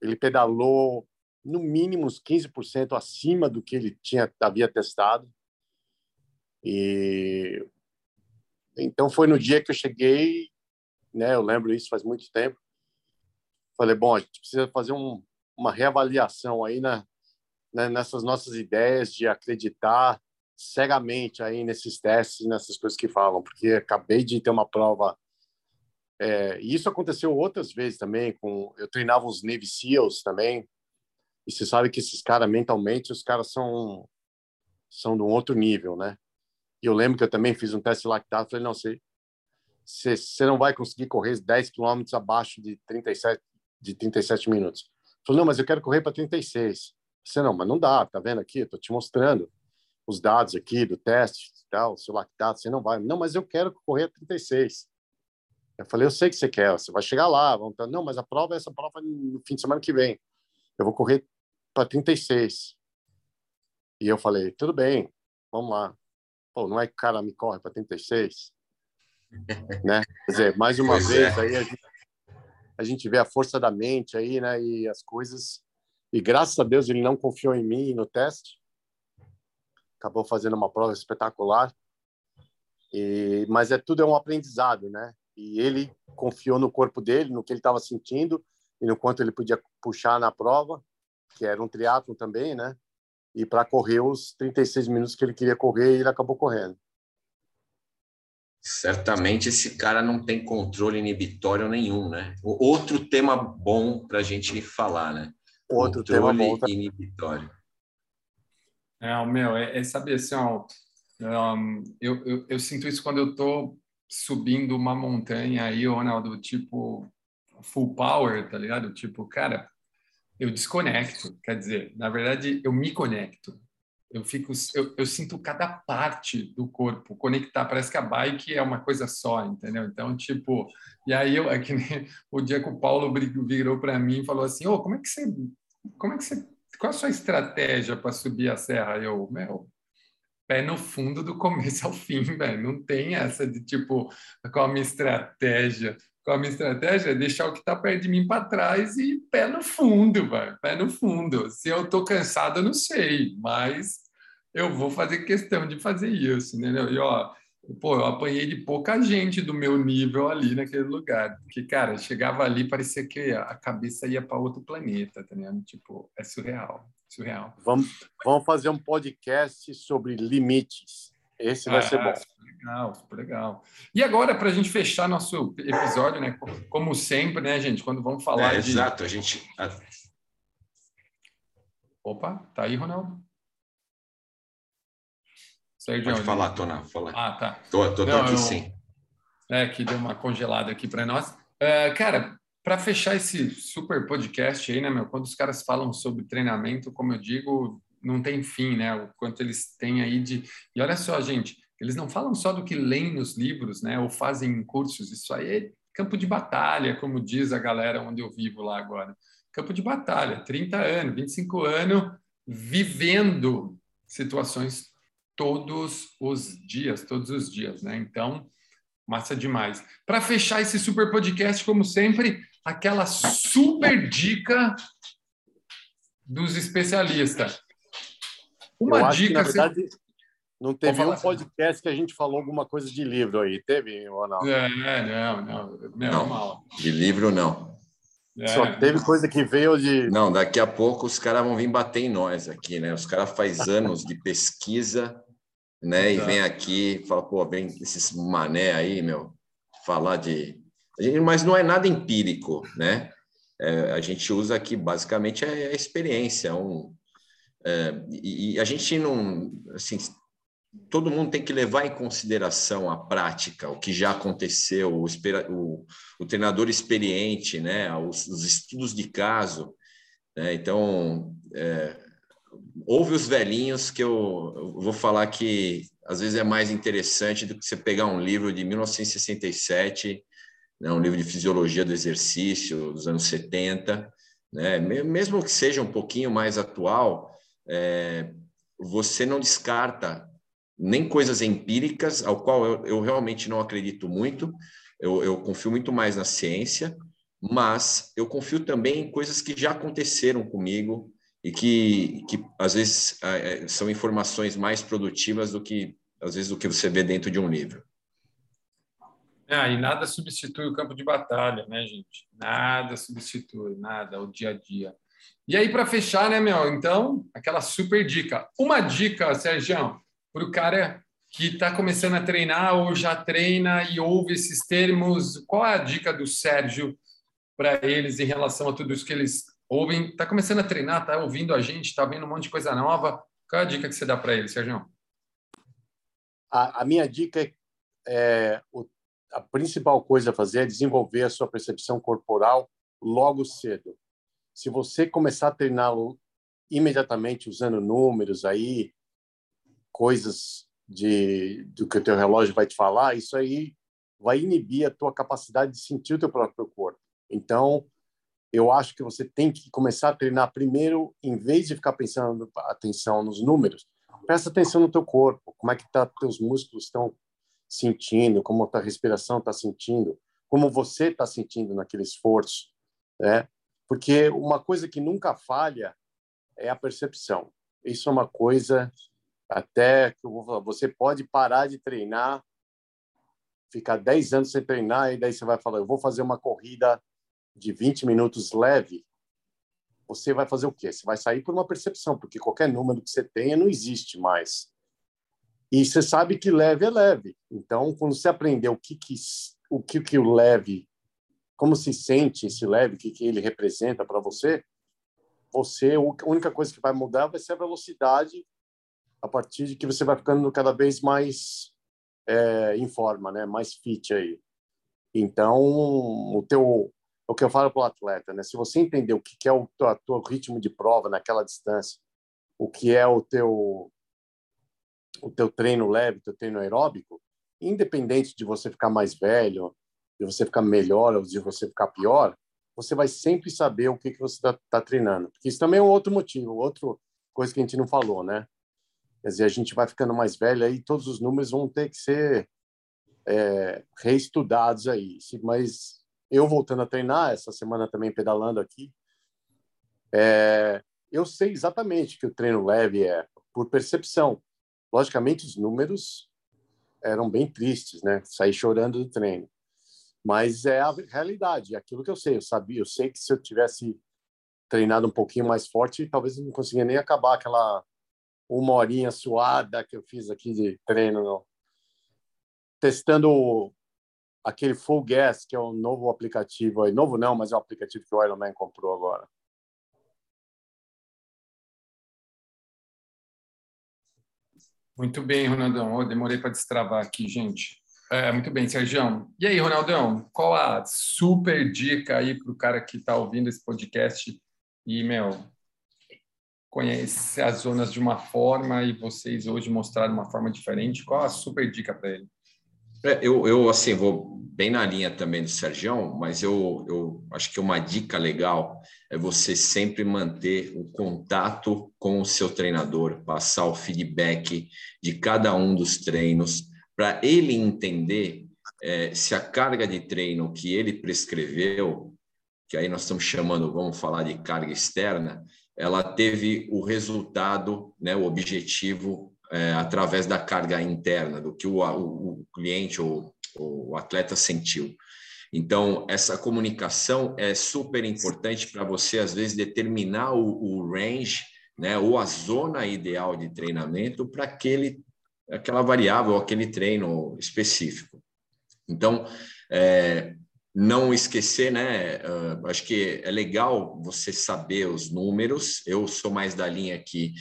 Ele pedalou no mínimo uns 15% acima do que ele tinha havia testado. E então foi no dia que eu cheguei, né? Eu lembro isso faz muito tempo. Falei, bom, a gente precisa fazer um, uma reavaliação aí na, né, nessas nossas ideias de acreditar cegamente aí nesses testes, nessas coisas que falam, porque acabei de ter uma prova. É, e isso aconteceu outras vezes também. Com eu treinava os Navy SEALs também. E você sabe que esses caras mentalmente, os caras são são de um outro nível, né? E eu lembro que eu também fiz um teste lactato. Falei, não, você, você não vai conseguir correr 10 quilômetros abaixo de 37, de 37 minutos. Falei, não, mas eu quero correr para 36. Você não, mas não dá, tá vendo aqui? Estou te mostrando os dados aqui do teste, tal, seu lactato, você não vai. Não, mas eu quero correr a 36. Eu falei, eu sei que você quer, você vai chegar lá. Vamos... Não, mas a prova é essa prova no fim de semana que vem. Eu vou correr para 36. E eu falei, tudo bem, vamos lá. Pô, não é que o cara me corre para 36? né? Quer dizer, mais uma pois vez é. aí a gente, a gente vê a força da mente aí, né? E as coisas. E graças a Deus ele não confiou em mim no teste. Acabou fazendo uma prova espetacular. E, mas é tudo é um aprendizado, né? E ele confiou no corpo dele, no que ele estava sentindo e no quanto ele podia puxar na prova, que era um triatlo também, né? E para correr os 36 minutos que ele queria correr, ele acabou correndo.
Certamente esse cara não tem controle inibitório nenhum, né? Outro tema bom para a gente falar, né?
Outro controle tema bom.
Tá? inibitório.
É, o meu, é, é saber assim, ó, um, eu, eu, eu, sinto isso quando eu tô subindo uma montanha aí, Ronaldo, tipo full power, tá ligado? Tipo, cara, eu desconecto, quer dizer, na verdade, eu me conecto. Eu fico, eu, eu, sinto cada parte do corpo conectar. Parece que a bike é uma coisa só, entendeu? Então, tipo, e aí eu, é que o dia que o Paulo virou para mim e falou assim: "Ô, oh, como é que você, como é que você, qual a sua estratégia para subir a serra?" Eu, meu, pé no fundo do começo ao fim, velho. Não tem essa de tipo, qual a minha estratégia? Qual a minha estratégia? É deixar o que está perto de mim para trás e pé no fundo, velho. Pé no fundo. Se eu estou cansado, eu não sei, mas eu vou fazer questão de fazer isso, entendeu? E ó, pô, eu apanhei de pouca gente do meu nível ali naquele lugar. Porque, cara, chegava ali, parecia que a cabeça ia para outro planeta, tá ligado? Tipo, é surreal. Surreal.
Vamos, vamos fazer um podcast sobre limites. Esse vai ah, ser bom.
Legal, super legal. E agora, para a gente fechar nosso episódio, né? Como sempre, né, gente? Quando vamos falar
é,
de.
Exato, a gente.
Opa, tá aí, Ronaldo?
Pode falar, Tona. Fala.
Ah, tá.
Tô, tô, tô Não, aqui eu... sim.
É, que deu uma congelada aqui para nós. Uh, cara, para fechar esse super podcast aí, né, meu? Quando os caras falam sobre treinamento, como eu digo, não tem fim, né? O quanto eles têm aí de. E olha só, gente, eles não falam só do que leem nos livros, né? Ou fazem em cursos. Isso aí é campo de batalha, como diz a galera onde eu vivo lá agora. Campo de batalha, 30 anos, 25 anos, vivendo situações todos os dias, todos os dias, né? Então, massa demais. Para fechar esse super podcast, como sempre, aquela super dica dos especialistas.
Uma dica. Que, na verdade, não teve um podcast que a gente falou alguma coisa de livro aí, teve, Ronaldo?
É, não, não. Não, não
de livro não.
É, Só teve coisa que veio de.
Não, daqui a pouco os caras vão vir bater em nós aqui, né? Os caras faz anos de pesquisa, né? Exato. E vem aqui, fala, pô, vem esses mané aí, meu, falar de mas não é nada empírico, né? É, a gente usa aqui basicamente a, a experiência, um, é, e, e, a gente não, assim, todo mundo tem que levar em consideração a prática, o que já aconteceu, o, o, o treinador experiente, né? Os, os estudos de caso, né? Então, é, ouve os velhinhos que eu, eu vou falar que às vezes é mais interessante do que você pegar um livro de 1967 né, um livro de fisiologia do exercício dos anos 70, né, mesmo que seja um pouquinho mais atual, é, você não descarta nem coisas empíricas, ao qual eu, eu realmente não acredito muito, eu, eu, confio muito mais na ciência, mas eu confio também em coisas que já aconteceram comigo e que, que às vezes é, são informações mais produtivas do que às vezes do que você vê dentro de um livro.
Ah, e nada substitui o campo de batalha, né, gente? Nada substitui, nada, o dia a dia. E aí, para fechar, né, meu? Então, aquela super dica. Uma dica, Sérgio, para o cara que está começando a treinar ou já treina e ouve esses termos. Qual é a dica do Sérgio para eles em relação a tudo isso que eles ouvem? Está começando a treinar, está ouvindo a gente, está vendo um monte de coisa nova. Qual é a dica que você dá para eles, Sérgio?
A, a, minha dica é, é o a principal coisa a fazer é desenvolver a sua percepção corporal logo cedo. Se você começar a treinar imediatamente usando números aí, coisas de do que o teu relógio vai te falar, isso aí vai inibir a tua capacidade de sentir o teu próprio corpo. Então, eu acho que você tem que começar a treinar primeiro, em vez de ficar pensando atenção nos números, presta atenção no teu corpo, como é que tá teus músculos estão sentindo, como a tua respiração está sentindo, como você está sentindo naquele esforço, né? Porque uma coisa que nunca falha é a percepção. Isso é uma coisa até que você pode parar de treinar, ficar 10 anos sem treinar e daí você vai falar, eu vou fazer uma corrida de 20 minutos leve. Você vai fazer o quê? Você vai sair por uma percepção, porque qualquer número que você tenha não existe mais. E você sabe que leve é leve. Então, quando você aprender o que que o que que o leve, como se sente esse leve, o que que ele representa para você, você a única coisa que vai mudar vai ser a velocidade a partir de que você vai ficando cada vez mais é, em forma, né? Mais fit aí. Então, o teu o que eu falo para o atleta, né? Se você entender o que é o teu, teu ritmo de prova naquela distância, o que é o teu o teu treino leve, teu treino aeróbico, independente de você ficar mais velho, de você ficar melhor ou de você ficar pior, você vai sempre saber o que, que você está tá treinando. Porque isso também é um outro motivo, outra coisa que a gente não falou, né? Quer dizer, a gente vai ficando mais velho aí, todos os números vão ter que ser é, reestudados aí. Mas eu voltando a treinar, essa semana também pedalando aqui, é, eu sei exatamente que o treino leve é por percepção. Logicamente, os números eram bem tristes, né? Sair chorando do treino. Mas é a realidade, é aquilo que eu sei. Eu sabia, eu sei que se eu tivesse treinado um pouquinho mais forte, talvez eu não conseguia nem acabar aquela uma horinha suada que eu fiz aqui de treino, não. testando aquele Full Gas, que é o novo aplicativo aí. Novo não, mas é o aplicativo que o Ironman comprou agora.
Muito bem, Ronaldão. Oh, demorei para destravar aqui, gente. É, muito bem, Sérgio. E aí, Ronaldão, qual a super dica aí para o cara que está ouvindo esse podcast e, meu, conhece as zonas de uma forma e vocês hoje mostraram uma forma diferente? Qual a super dica para ele?
É, eu, eu, assim, vou bem na linha também do Sérgio, mas eu, eu acho que uma dica legal é você sempre manter o contato com o seu treinador, passar o feedback de cada um dos treinos, para ele entender é, se a carga de treino que ele prescreveu, que aí nós estamos chamando, vamos falar de carga externa, ela teve o resultado, né, o objetivo é, através da carga interna, do que o, o, o cliente ou o atleta sentiu. Então, essa comunicação é super importante para você, às vezes, determinar o, o, range, né, ou a zona ideal de treinamento para aquele, aquela variável, aquele treino específico. Então, é, não esquecer, né? Uh, acho que é legal você saber os números. Eu sou mais da linha uh,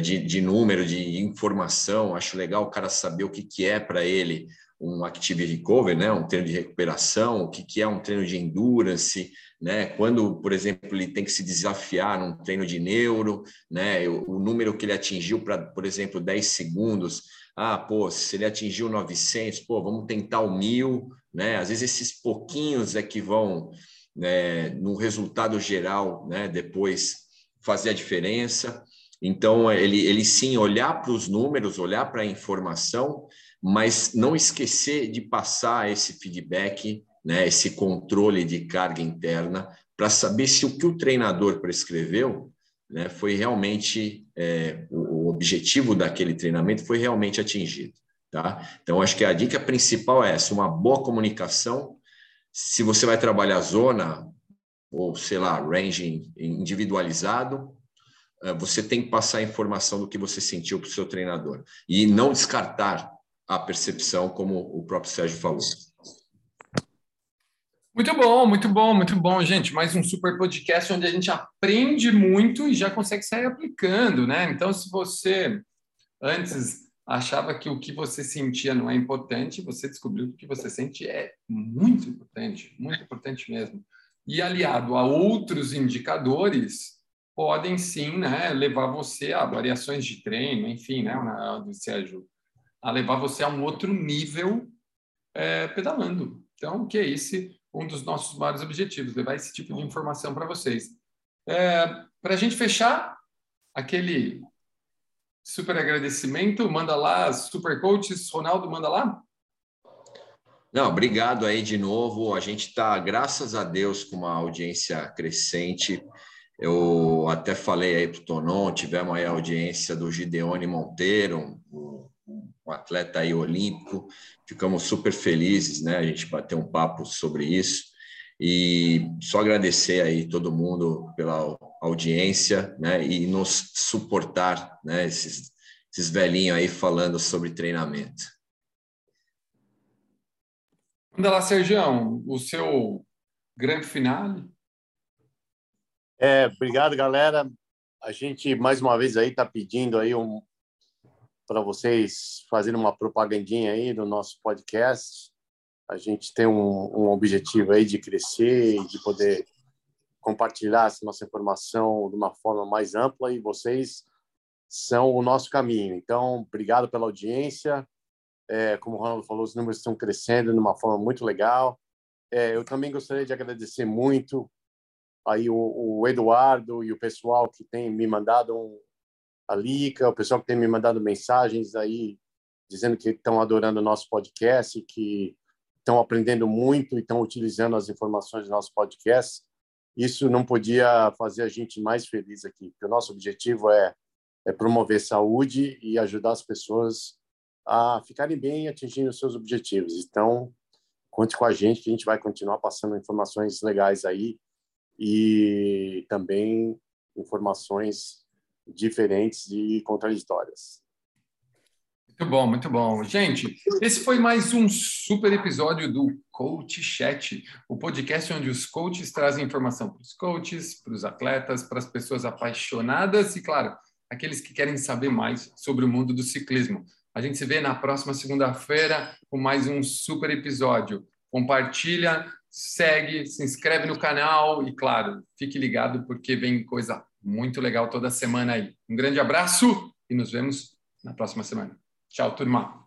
de, de número, de informação. Acho legal o cara saber o que, que é para ele um active recovery, né? Um treino de recuperação, o que, que é um treino de endurance, né? Quando, por exemplo, ele tem que se desafiar num treino de neuro, né? O, o número que ele atingiu para, por exemplo, 10 segundos. Ah, pô, se ele atingiu 900, pô, vamos tentar o mil, né? Às vezes esses pouquinhos é que vão, né, no resultado geral, né, depois fazer a diferença. Então, ele, ele sim olhar para os números, olhar para a informação, mas não esquecer de passar esse feedback, né, esse controle de carga interna, para saber se o que o treinador prescreveu né, foi realmente é, o objetivo daquele treinamento foi realmente atingido. Tá? Então, acho que a dica principal é essa: uma boa comunicação. Se você vai trabalhar zona, ou sei lá, range individualizado, você tem que passar a informação do que você sentiu para o seu treinador. E não descartar a percepção, como o próprio Sérgio falou.
Muito bom, muito bom, muito bom, gente. Mais um super podcast onde a gente aprende muito e já consegue sair aplicando, né? Então, se você antes achava que o que você sentia não é importante, você descobriu que o que você sente é muito importante, muito importante mesmo. E aliado a outros indicadores, podem sim né, levar você a variações de treino, enfim, né, Sérgio, a levar você a um outro nível é, pedalando. Então, que é esse um dos nossos maiores objetivos, levar esse tipo de informação para vocês. É, para a gente fechar, aquele super agradecimento, manda lá, super coaches, Ronaldo, manda lá.
Não, obrigado aí de novo. A gente está, graças a Deus, com uma audiência crescente. Eu até falei aí para o Tonon, tivemos aí a audiência do Gideone Monteiro, um, um atleta aí olímpico. Ficamos super felizes, né? A gente bateu um papo sobre isso. E só agradecer aí todo mundo pela audiência, né? E nos suportar, né? Esses, esses velhinhos aí falando sobre treinamento.
Manda lá, Sérgio, o seu grande finale.
É, obrigado, galera. A gente mais uma vez aí está pedindo aí um para vocês fazerem uma propagandinha aí do nosso podcast. A gente tem um, um objetivo aí de crescer e de poder compartilhar essa nossa informação de uma forma mais ampla e vocês são o nosso caminho. Então, obrigado pela audiência. É, como o Ronaldo falou, os números estão crescendo de uma forma muito legal. É, eu também gostaria de agradecer muito aí o, o, Eduardo e o pessoal que tem me mandado um, a Lica, o pessoal que tem me mandado mensagens aí dizendo que estão adorando o nosso podcast, que estão aprendendo muito e estão utilizando as informações do nosso podcast. Isso não podia fazer a gente mais feliz aqui, porque o nosso objetivo é, é promover saúde e ajudar as pessoas a ficarem bem atingindo os seus objetivos. Então, conte com a gente que a gente vai continuar passando informações legais aí e também informações diferentes e contraditórias.
Muito bom, muito bom. Gente, esse foi mais um super episódio do Coach Chat, o podcast onde os coaches trazem informação para os coaches, para os atletas, para as pessoas apaixonadas e, claro, aqueles que querem saber mais sobre o mundo do ciclismo. A gente se vê na próxima segunda-feira com mais um super episódio. Compartilha, segue, se inscreve no canal e, claro, fique ligado porque vem coisa muito legal toda semana aí. Um grande abraço e nos vemos na próxima semana. Tchau, turma.